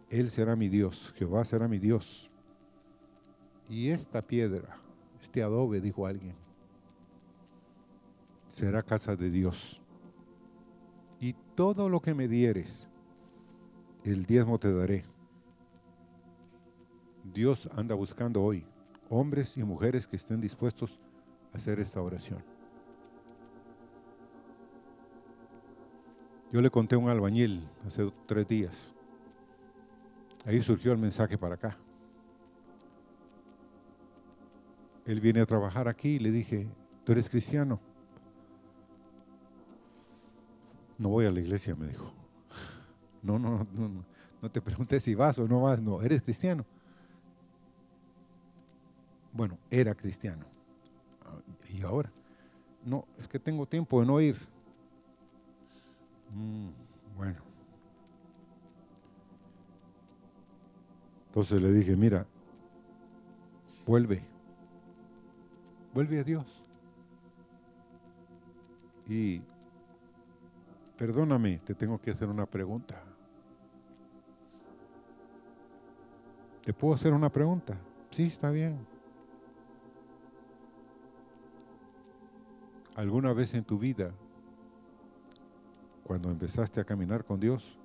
Speaker 1: Él será mi Dios, Jehová será mi Dios. Y esta piedra, este adobe, dijo alguien, será casa de Dios. Y todo lo que me dieres, el diezmo te daré. Dios anda buscando hoy hombres y mujeres que estén dispuestos a hacer esta oración. Yo le conté a un albañil hace tres días. Ahí surgió el mensaje para acá. Él viene a trabajar aquí y le dije, ¿tú eres cristiano? No voy a la iglesia, me dijo. No, no, no, no te preguntes si vas o no vas, no, eres cristiano. Bueno, era cristiano. ¿Y ahora? No, es que tengo tiempo de no ir. Mm, bueno. Entonces le dije, mira, vuelve. Vuelve a Dios. Y perdóname, te tengo que hacer una pregunta. ¿Te puedo hacer una pregunta? Sí, está bien. ¿Alguna vez en tu vida, cuando empezaste a caminar con Dios,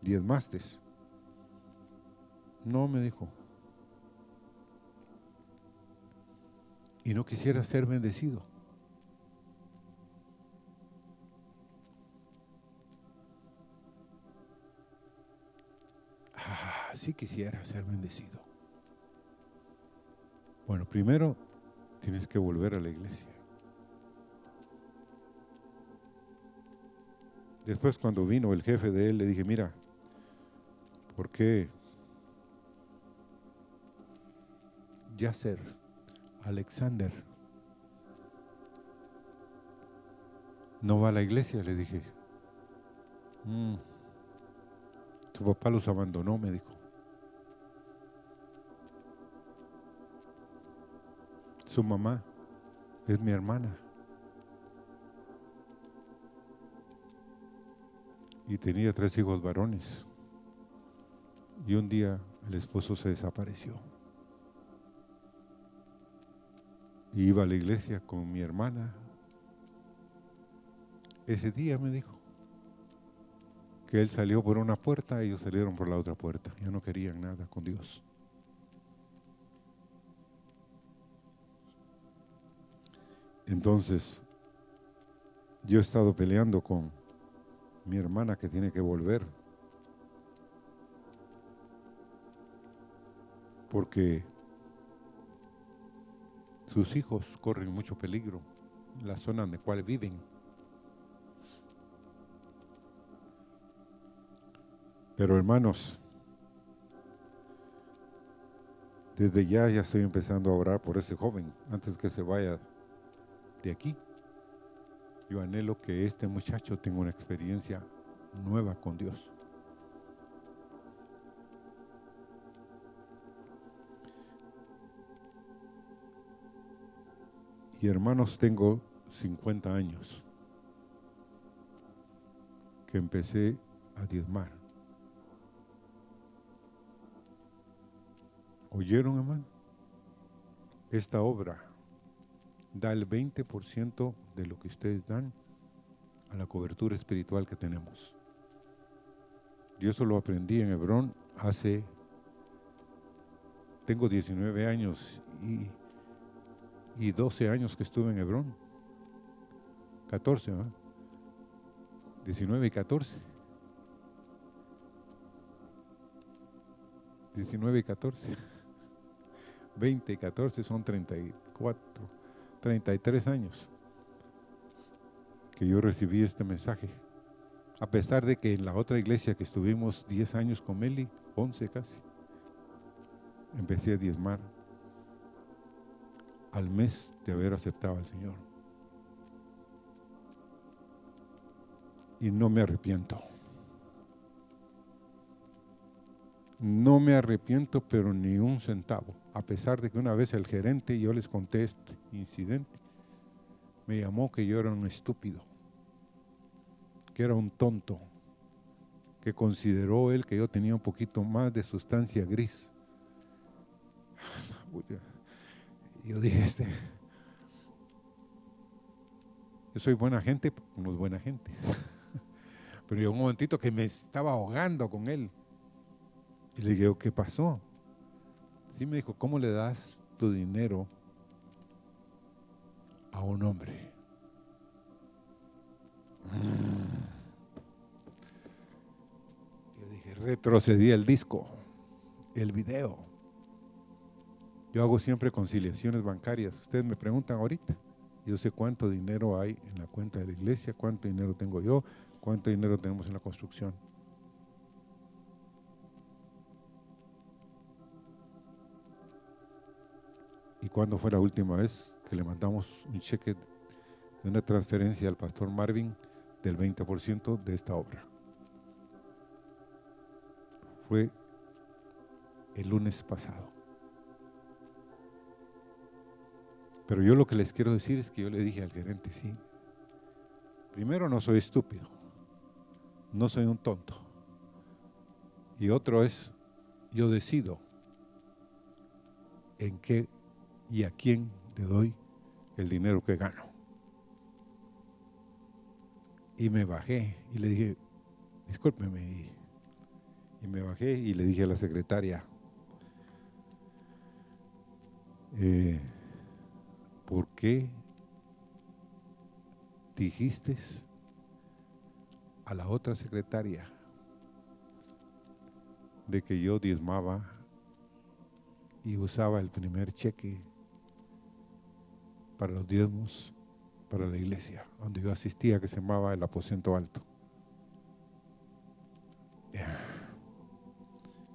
Speaker 1: diezmaste? No, me dijo. Y no quisiera ser bendecido. Ah, sí quisiera ser bendecido. Bueno, primero tienes que volver a la iglesia. Después cuando vino el jefe de él, le dije, mira, ¿por qué Yasser, Alexander, no va a la iglesia? Le dije, mm, tu papá los abandonó, me dijo. Su mamá es mi hermana. Y tenía tres hijos varones. Y un día el esposo se desapareció. Y iba a la iglesia con mi hermana. Ese día me dijo que él salió por una puerta y ellos salieron por la otra puerta. Ya no querían nada con Dios. Entonces, yo he estado peleando con mi hermana que tiene que volver. Porque sus hijos corren mucho peligro en la zona en la cual viven. Pero hermanos, desde ya ya estoy empezando a orar por ese joven antes que se vaya de aquí. Yo anhelo que este muchacho tenga una experiencia nueva con Dios. Y hermanos, tengo 50 años que empecé a diezmar. ¿Oyeron, hermano? Esta obra da el 20% de lo que ustedes dan a la cobertura espiritual que tenemos. Yo eso lo aprendí en Hebrón hace, tengo 19 años y, y 12 años que estuve en Hebrón. 14, ¿verdad? 19 y 14. 19 y 14. 20 y 14 son 34. 33 años que yo recibí este mensaje. A pesar de que en la otra iglesia que estuvimos 10 años con Meli, 11 casi, empecé a diezmar al mes de haber aceptado al Señor. Y no me arrepiento. No me arrepiento, pero ni un centavo. A pesar de que una vez el gerente, yo les conté este incidente, me llamó que yo era un estúpido, que era un tonto, que consideró él que yo tenía un poquito más de sustancia gris. Yo dije, este, yo soy buena gente, unos buena gente. Pero llegó un momentito que me estaba ahogando con él. Y le dije, ¿qué pasó? Sí me dijo, ¿cómo le das tu dinero a un hombre? Yo dije, retrocedí el disco, el video. Yo hago siempre conciliaciones bancarias. Ustedes me preguntan ahorita. Yo sé cuánto dinero hay en la cuenta de la iglesia, cuánto dinero tengo yo, cuánto dinero tenemos en la construcción. ¿Y cuándo fue la última vez que le mandamos un cheque de una transferencia al pastor Marvin del 20% de esta obra? Fue el lunes pasado. Pero yo lo que les quiero decir es que yo le dije al gerente, sí, primero no soy estúpido, no soy un tonto. Y otro es, yo decido en qué y a quién le doy el dinero que gano. Y me bajé y le dije, discúlpeme. Y, me bajé y le dije a la secretaria, eh, ¿por qué dijiste a la otra secretaria de que yo diezmaba y usaba el primer cheque para los diezmos para la iglesia, donde yo asistía, que se llamaba el aposento alto.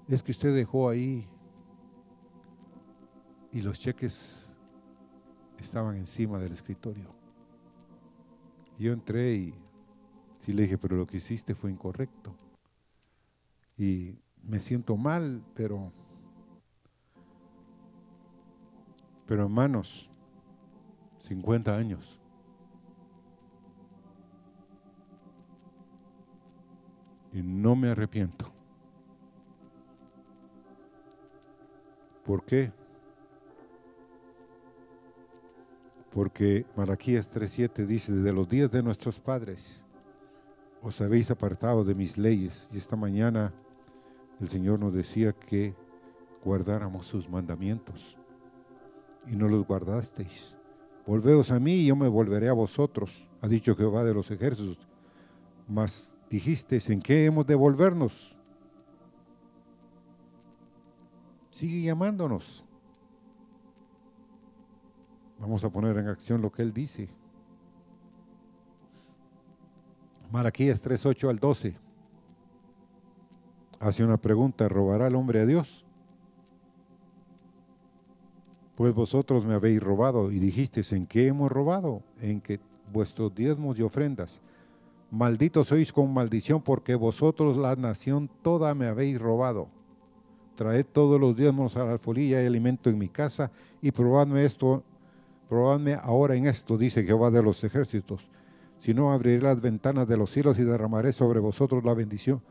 Speaker 1: Es que usted dejó ahí y los cheques estaban encima del escritorio. Yo entré y sí le dije, pero lo que hiciste fue incorrecto. Y me siento mal, pero, pero hermanos, 50 años. Y no me arrepiento. ¿Por qué? Porque Malaquías 3:7 dice, desde los días de nuestros padres os habéis apartado de mis leyes. Y esta mañana el Señor nos decía que guardáramos sus mandamientos. Y no los guardasteis. Volveos a mí y yo me volveré a vosotros, ha dicho Jehová de los ejércitos. Mas dijisteis, ¿en qué hemos de volvernos? Sigue llamándonos. Vamos a poner en acción lo que Él dice. Malaquías 3, 8 al 12. Hace una pregunta, ¿robará el hombre a Dios? Pues vosotros me habéis robado y dijisteis, ¿en qué hemos robado? En que vuestros diezmos y ofrendas. Malditos sois con maldición porque vosotros la nación toda me habéis robado. Traed todos los diezmos a la alfolía y alimento en mi casa y probadme esto, probadme ahora en esto, dice Jehová de los ejércitos. Si no, abriré las ventanas de los cielos y derramaré sobre vosotros la bendición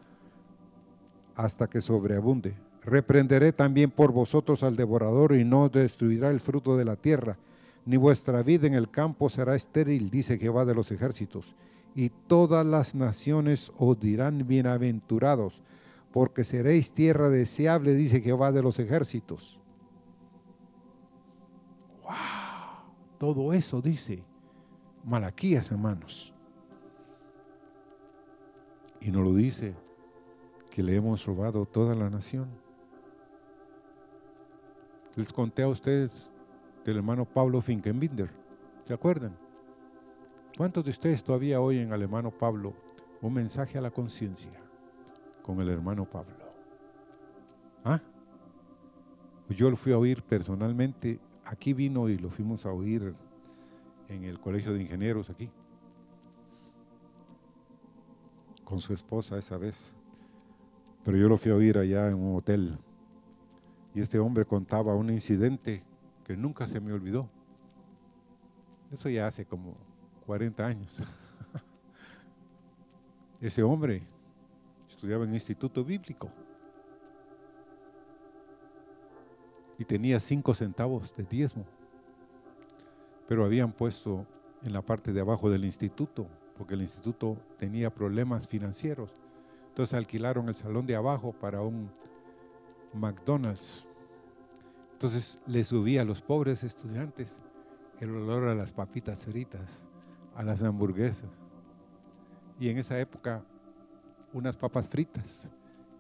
Speaker 1: hasta que sobreabunde. Reprenderé también por vosotros al devorador y no destruirá el fruto de la tierra, ni vuestra vida en el campo será estéril, dice Jehová de los ejércitos. Y todas las naciones os dirán bienaventurados, porque seréis tierra deseable, dice Jehová de los ejércitos. ¡Wow! Todo eso dice Malaquías, hermanos. Y no lo dice que le hemos robado toda la nación. Les conté a ustedes del hermano Pablo Finkenbinder. ¿Se acuerdan? ¿Cuántos de ustedes todavía oyen al hermano Pablo un mensaje a la conciencia con el hermano Pablo? ¿Ah? Pues yo lo fui a oír personalmente. Aquí vino y lo fuimos a oír en el Colegio de Ingenieros aquí. Con su esposa esa vez. Pero yo lo fui a oír allá en un hotel. Y este hombre contaba un incidente que nunca se me olvidó. Eso ya hace como 40 años. Ese hombre estudiaba en Instituto Bíblico y tenía cinco centavos de diezmo. Pero habían puesto en la parte de abajo del instituto, porque el instituto tenía problemas financieros. Entonces alquilaron el salón de abajo para un McDonald's. Entonces le subía a los pobres estudiantes el olor a las papitas fritas, a las hamburguesas. Y en esa época unas papas fritas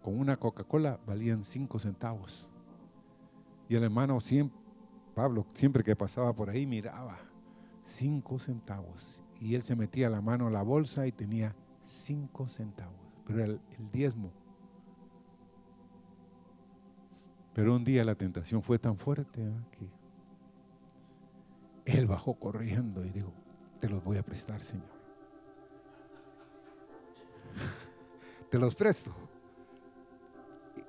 Speaker 1: con una Coca-Cola valían cinco centavos. Y el hermano Pablo, siempre que pasaba por ahí miraba cinco centavos. Y él se metía la mano a la bolsa y tenía cinco centavos. Pero el, el diezmo Pero un día la tentación fue tan fuerte ¿eh? que él bajó corriendo y dijo, te los voy a prestar, Señor. te los presto.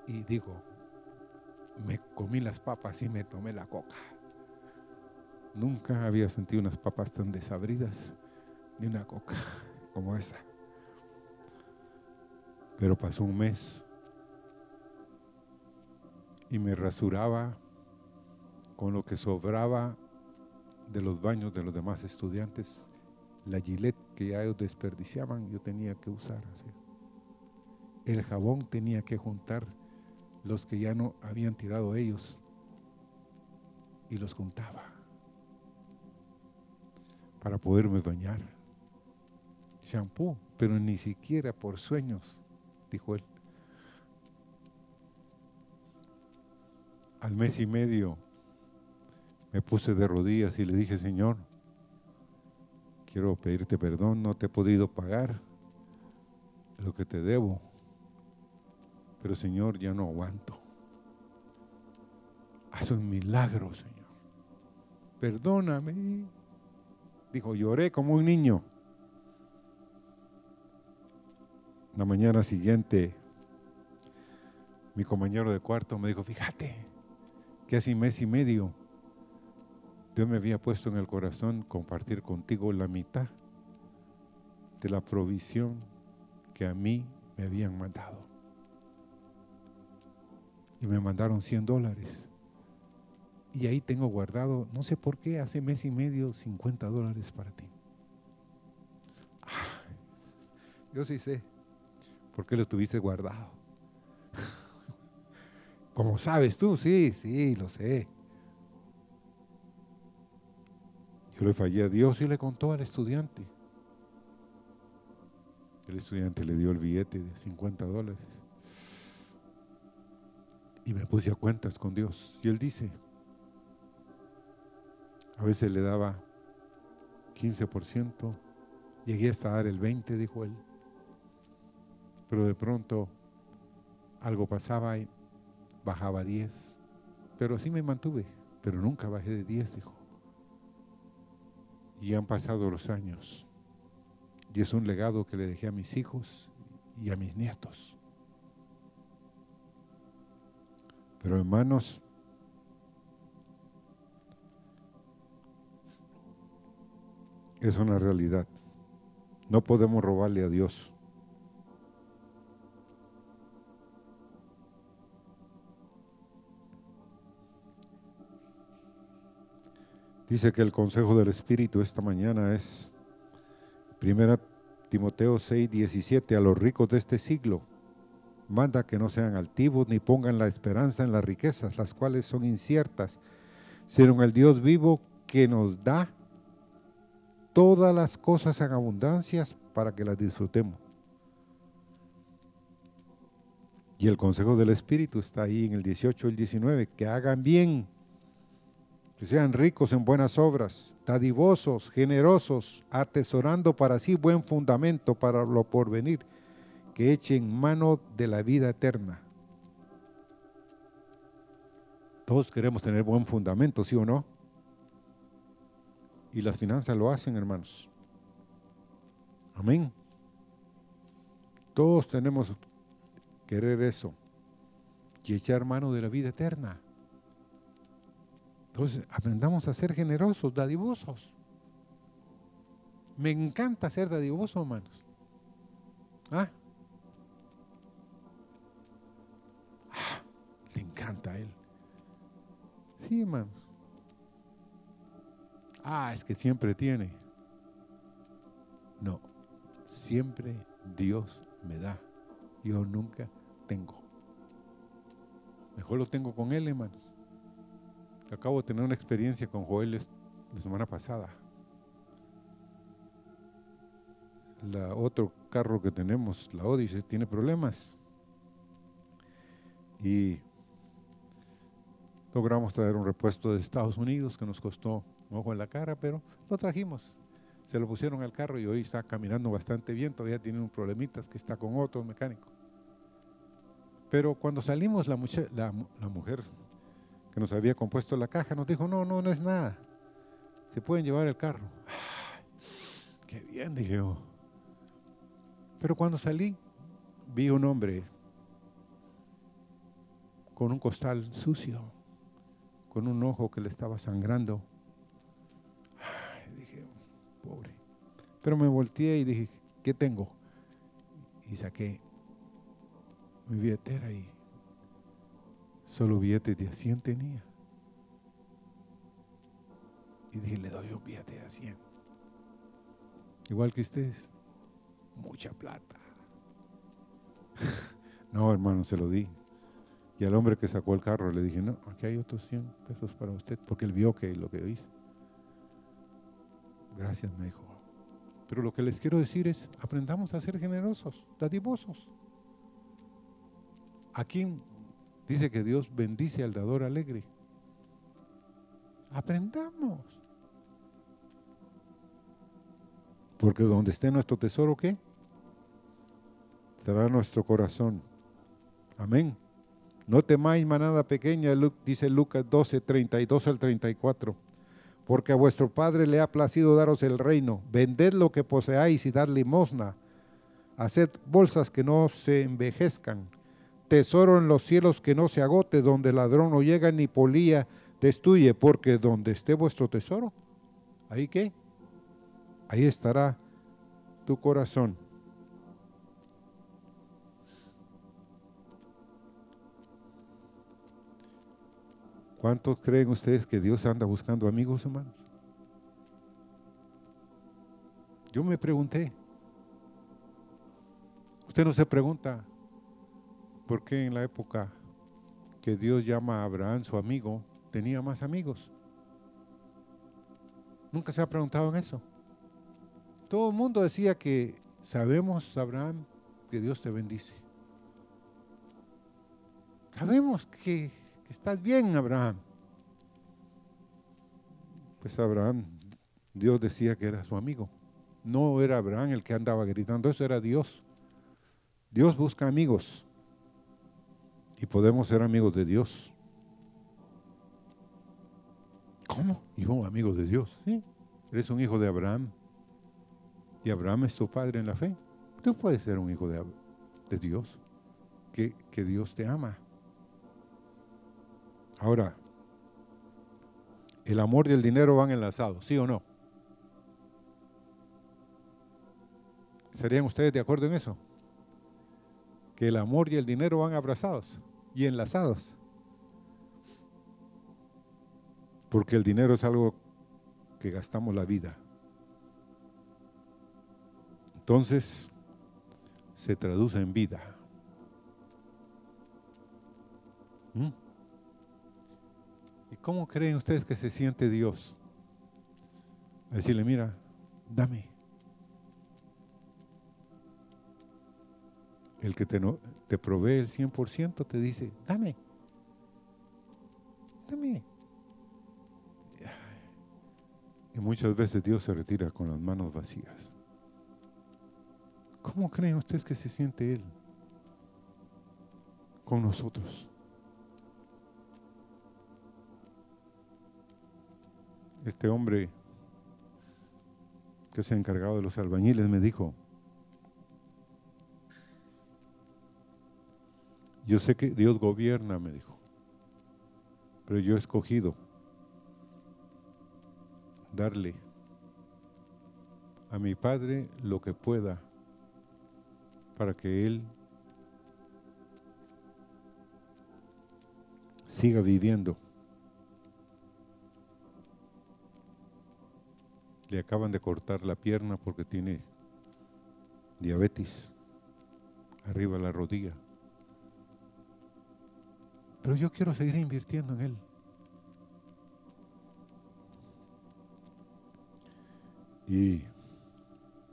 Speaker 1: Y, y digo, me comí las papas y me tomé la coca. Nunca había sentido unas papas tan desabridas ni una coca como esa. Pero pasó un mes y me rasuraba con lo que sobraba de los baños de los demás estudiantes, la gilet que ya ellos desperdiciaban, yo tenía que usar. El jabón tenía que juntar los que ya no habían tirado ellos y los juntaba para poderme bañar. Shampoo, pero ni siquiera por sueños, dijo él. Al mes y medio me puse de rodillas y le dije, Señor, quiero pedirte perdón, no te he podido pagar lo que te debo, pero Señor, ya no aguanto. Haz un milagro, Señor. Perdóname. Dijo, lloré como un niño. La mañana siguiente, mi compañero de cuarto me dijo, fíjate, que hace mes y medio Dios me había puesto en el corazón compartir contigo la mitad de la provisión que a mí me habían mandado. Y me mandaron 100 dólares. Y ahí tengo guardado, no sé por qué, hace mes y medio, 50 dólares para ti. Ah, yo sí sé por qué lo tuviste guardado. Como sabes tú, sí, sí, lo sé. Yo le fallé a Dios y le contó al estudiante. El estudiante le dio el billete de 50 dólares. Y me puse a cuentas con Dios. Y él dice, a veces le daba 15%, llegué hasta dar el 20%, dijo él. Pero de pronto algo pasaba y bajaba 10. Pero sí me mantuve, pero nunca bajé de 10, dijo. Y han pasado los años. Y es un legado que le dejé a mis hijos y a mis nietos. Pero hermanos, es una realidad. No podemos robarle a Dios. Dice que el consejo del Espíritu esta mañana es Primera Timoteo 6, 17, a los ricos de este siglo, manda que no sean altivos ni pongan la esperanza en las riquezas, las cuales son inciertas, sino en el Dios vivo que nos da todas las cosas en abundancias para que las disfrutemos. Y el consejo del Espíritu está ahí en el 18 y el 19, que hagan bien que sean ricos en buenas obras, dadivosos, generosos, atesorando para sí buen fundamento para lo porvenir, que echen mano de la vida eterna. Todos queremos tener buen fundamento, ¿sí o no? Y las finanzas lo hacen, hermanos. Amén. Todos tenemos querer eso y echar mano de la vida eterna. Entonces, aprendamos a ser generosos, dadivosos. Me encanta ser dadivoso, hermanos. ¿Ah? ah le encanta a él. Sí, hermanos. Ah, es que siempre tiene. No, siempre Dios me da. Yo nunca tengo. Mejor lo tengo con Él, hermanos. Acabo de tener una experiencia con Joel la semana pasada. La otro carro que tenemos, la Odyssey, tiene problemas. Y logramos traer un repuesto de Estados Unidos que nos costó un ojo en la cara, pero lo trajimos. Se lo pusieron al carro y hoy está caminando bastante bien. Todavía tiene un problemitas que está con otro mecánico. Pero cuando salimos, la, la, la mujer que nos había compuesto la caja, nos dijo, no, no, no es nada. Se pueden llevar el carro. qué bien, dije yo. Pero cuando salí, vi un hombre con un costal sucio, con un ojo que le estaba sangrando. dije, pobre. Pero me volteé y dije, ¿qué tengo? Y saqué mi billetera y Solo billetes de 100 tenía. Y dije, le doy un billete de 100. Igual que ustedes. Mucha plata. no, hermano, se lo di. Y al hombre que sacó el carro le dije, no, aquí hay otros 100 pesos para usted, porque él vio que lo que hizo. Gracias, me dijo. Pero lo que les quiero decir es, aprendamos a ser generosos, dadivosos. Aquí Dice que Dios bendice al dador alegre. Aprendamos. Porque donde esté nuestro tesoro, ¿qué? Estará nuestro corazón. Amén. No temáis manada pequeña, dice Lucas 12, 32 al 34. Porque a vuestro Padre le ha placido daros el reino. Vended lo que poseáis y dad limosna. Haced bolsas que no se envejezcan tesoro en los cielos que no se agote, donde ladrón no llega ni polía destruye, porque donde esté vuestro tesoro, ahí qué, ahí estará tu corazón. ¿Cuántos creen ustedes que Dios anda buscando amigos humanos? Yo me pregunté. Usted no se pregunta por qué en la época que Dios llama a Abraham su amigo, tenía más amigos. Nunca se ha preguntado en eso. Todo el mundo decía que sabemos, Abraham, que Dios te bendice. Sabemos que estás bien, Abraham. Pues Abraham, Dios decía que era su amigo. No era Abraham el que andaba gritando, eso era Dios. Dios busca amigos y podemos ser amigos de Dios. ¿Cómo? Hijo, amigo de Dios. ¿Sí? Eres un hijo de Abraham. Y Abraham es tu padre en la fe. Tú puedes ser un hijo de, de Dios. Que, que Dios te ama. Ahora, el amor y el dinero van enlazados, ¿sí o no? ¿Serían ustedes de acuerdo en eso? Que el amor y el dinero van abrazados y enlazados. Porque el dinero es algo que gastamos la vida. Entonces, se traduce en vida. ¿Mm? ¿Y cómo creen ustedes que se siente Dios? decirle, mira, dame. El que te, no, te provee el 100% te dice, dame. Dame. Y muchas veces Dios se retira con las manos vacías. ¿Cómo creen ustedes que se siente Él con nosotros? Este hombre que se ha encargado de los albañiles me dijo, Yo sé que Dios gobierna, me dijo, pero yo he escogido darle a mi Padre lo que pueda para que Él siga viviendo. Le acaban de cortar la pierna porque tiene diabetes arriba la rodilla. Pero yo quiero seguir invirtiendo en Él. Y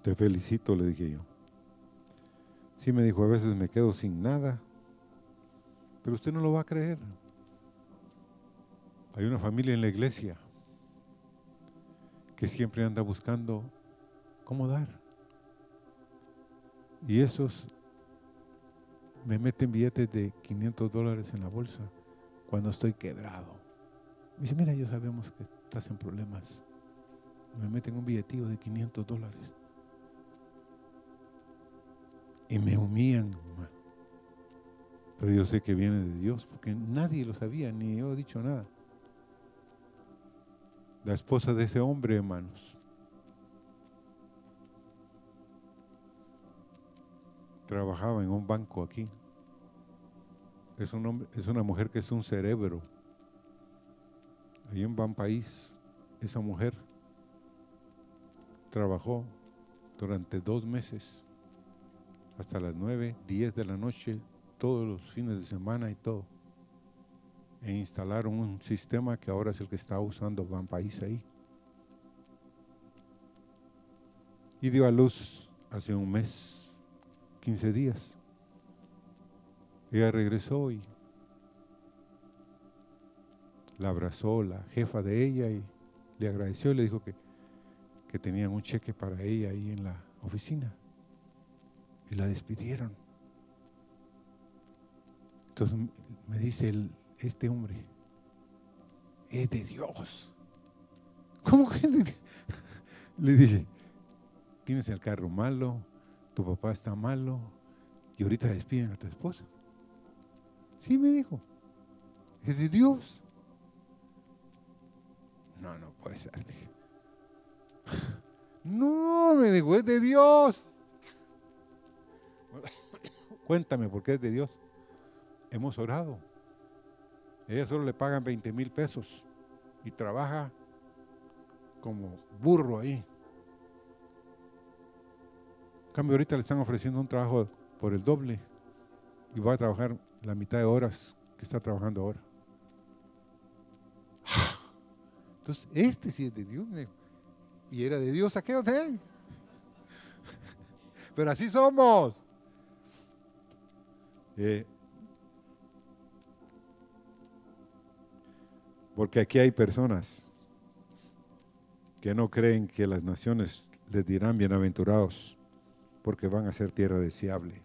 Speaker 1: te felicito, le dije yo. Sí me dijo, a veces me quedo sin nada, pero usted no lo va a creer. Hay una familia en la iglesia que siempre anda buscando cómo dar. Y esos me meten billetes de 500 dólares en la bolsa cuando estoy quebrado. Me dice, mira, yo sabemos que estás en problemas. Me meten un billetillo de 500 dólares. Y me humillan. Pero yo sé que viene de Dios, porque nadie lo sabía, ni yo he dicho nada. La esposa de ese hombre, hermanos, trabajaba en un banco aquí. Es, un hombre, es una mujer que es un cerebro. Ahí en Ban País, esa mujer trabajó durante dos meses, hasta las nueve, diez de la noche, todos los fines de semana y todo. E instalaron un sistema que ahora es el que está usando Ban País ahí. Y dio a luz hace un mes 15 días. Ella regresó y la abrazó la jefa de ella y le agradeció y le dijo que, que tenían un cheque para ella ahí en la oficina. Y la despidieron. Entonces me dice el, este hombre, es de Dios. ¿Cómo que? Le dije, tienes el carro malo, tu papá está malo y ahorita despiden a tu esposa. Sí, me dijo, es de Dios. No, no puede ser. No, me dijo, es de Dios. Cuéntame por qué es de Dios. Hemos orado. Ella solo le pagan 20 mil pesos y trabaja como burro ahí. Cambio, ahorita le están ofreciendo un trabajo por el doble y va a trabajar la mitad de horas que está trabajando ahora. Entonces, este sí es de Dios. Y era de Dios aquello de él. Pero así somos. Eh, porque aquí hay personas que no creen que las naciones les dirán bienaventurados porque van a ser tierra deseable.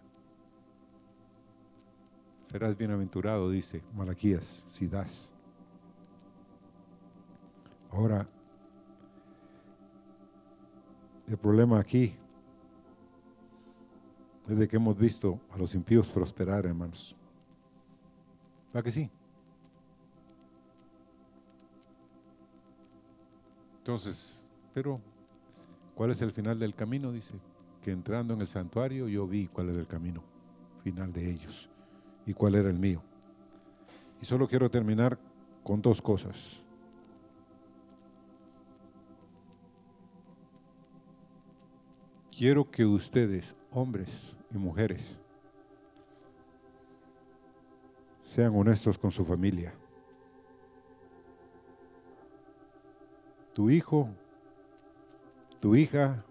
Speaker 1: Serás bienaventurado, dice Malaquías, si das. Ahora, el problema aquí es de que hemos visto a los impíos prosperar, hermanos. ¿Verdad que sí? Entonces, pero, ¿cuál es el final del camino? Dice, que entrando en el santuario yo vi cuál era el camino final de ellos y cuál era el mío. Y solo quiero terminar con dos cosas. quiero que ustedes, hombres y mujeres, sean honestos con su familia. Tu hijo, tu hija,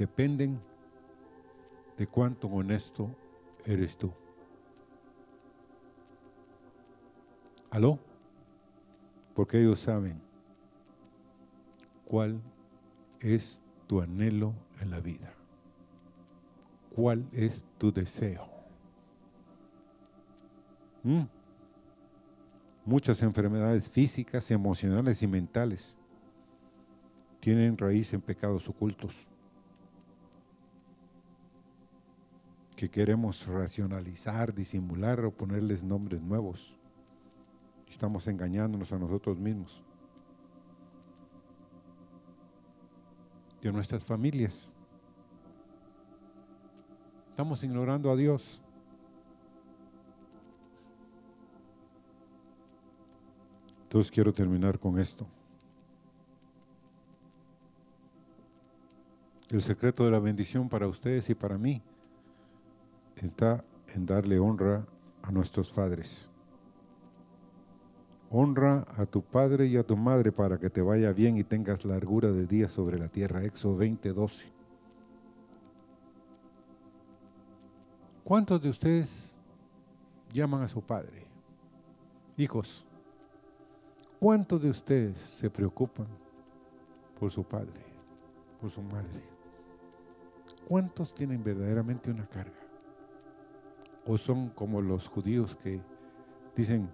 Speaker 1: dependen de cuánto honesto eres tú. ¿Aló? Porque ellos saben cuál es tu anhelo en la vida? ¿Cuál es tu deseo? ¿Mm? Muchas enfermedades físicas, emocionales y mentales tienen raíz en pecados ocultos que queremos racionalizar, disimular o ponerles nombres nuevos. Estamos engañándonos a nosotros mismos. de nuestras familias. Estamos ignorando a Dios. Entonces quiero terminar con esto. El secreto de la bendición para ustedes y para mí está en darle honra a nuestros padres. Honra a tu padre y a tu madre para que te vaya bien y tengas largura de días sobre la tierra. Éxodo 20:12. ¿Cuántos de ustedes llaman a su padre? Hijos, ¿cuántos de ustedes se preocupan por su padre, por su madre? ¿Cuántos tienen verdaderamente una carga? ¿O son como los judíos que dicen,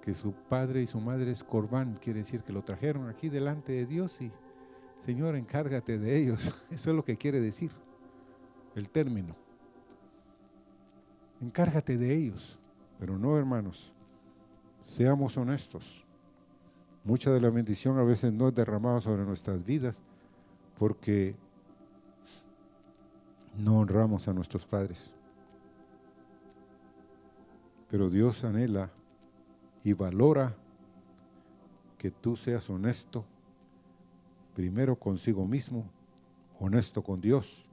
Speaker 1: que su padre y su madre es corbán, quiere decir que lo trajeron aquí delante de Dios y Señor, encárgate de ellos. Eso es lo que quiere decir el término. Encárgate de ellos. Pero no, hermanos, seamos honestos. Mucha de la bendición a veces no es derramada sobre nuestras vidas porque no honramos a nuestros padres. Pero Dios anhela y valora que tú seas honesto, primero consigo mismo, honesto con Dios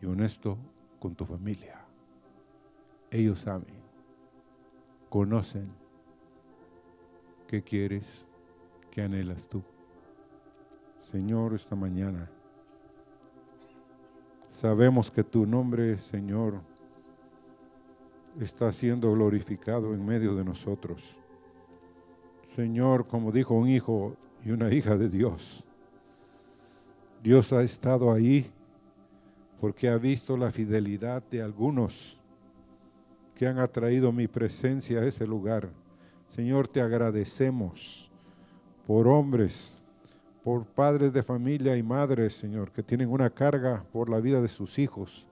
Speaker 1: y honesto con tu familia. Ellos saben, conocen qué quieres, qué anhelas tú. Señor, esta mañana sabemos que tu nombre, Señor, está siendo glorificado en medio de nosotros. Señor, como dijo un hijo y una hija de Dios, Dios ha estado ahí porque ha visto la fidelidad de algunos que han atraído mi presencia a ese lugar. Señor, te agradecemos por hombres, por padres de familia y madres, Señor, que tienen una carga por la vida de sus hijos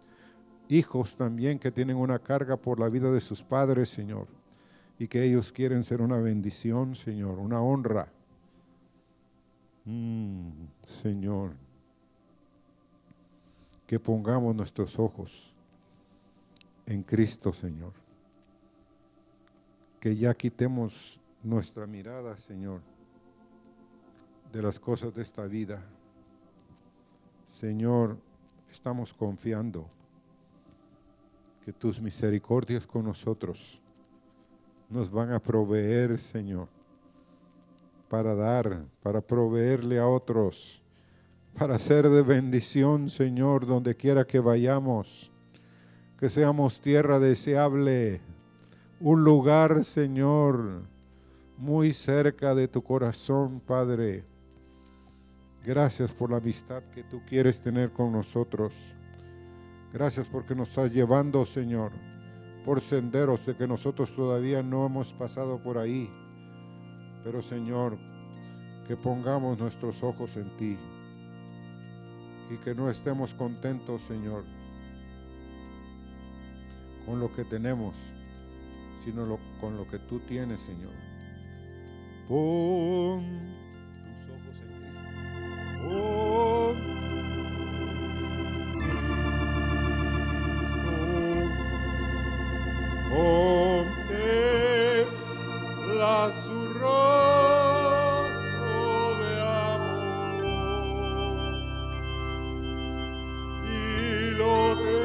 Speaker 1: hijos también que tienen una carga por la vida de sus padres, Señor. y que ellos quieren ser una bendición, Señor, una honra. Mm, Señor, que pongamos nuestros ojos en Cristo, Señor. Que ya quitemos nuestra mirada, Señor, de las cosas de esta vida. Señor, estamos confiando que tus misericordias con nosotros nos van a proveer, Señor, para dar, para proveerle a otros, para ser de bendición, Señor, donde quiera que vayamos, que seamos tierra deseable, un lugar, Señor, muy cerca de tu corazón, Padre. Gracias por la amistad que tú quieres tener con nosotros. Gracias porque nos estás llevando, Señor, por senderos de que nosotros todavía no hemos pasado por ahí. Pero, Señor, que pongamos nuestros ojos en ti y que no estemos contentos, Señor, con lo que tenemos, sino con lo que tú tienes, Señor. Pon tus ojos en Cristo. Pon Contempla su rostro de amor. Y lo terrenal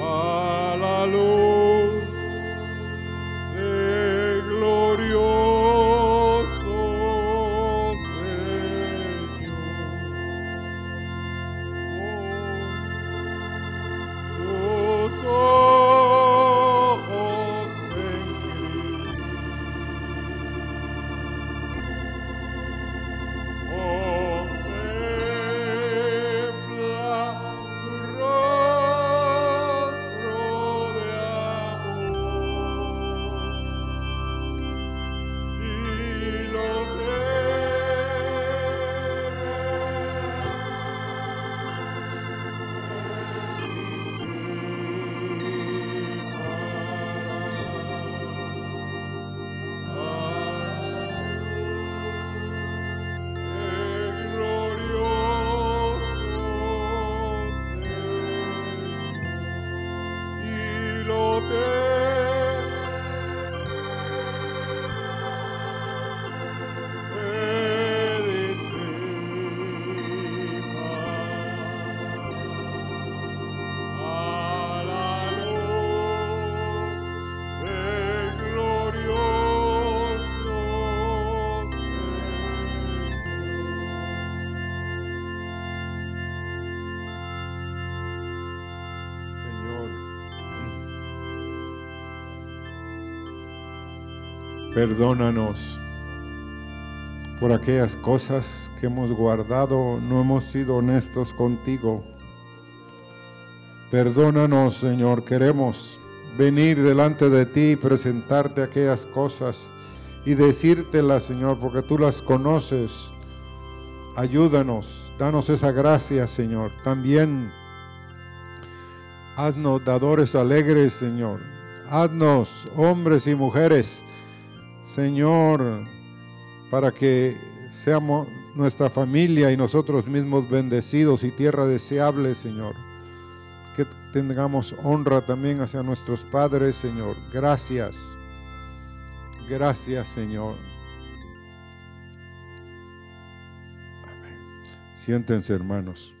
Speaker 1: a la luz Perdónanos por aquellas cosas que hemos guardado, no hemos sido honestos contigo. Perdónanos, Señor, queremos venir delante de ti y presentarte aquellas cosas y decírtelas, Señor, porque tú las conoces. Ayúdanos, danos esa gracia, Señor. También haznos dadores alegres, Señor. Haznos hombres y mujeres, Señor, para que seamos nuestra familia y nosotros mismos bendecidos y tierra deseable, Señor. Que tengamos honra también hacia nuestros padres, Señor. Gracias. Gracias, Señor. Siéntense, hermanos.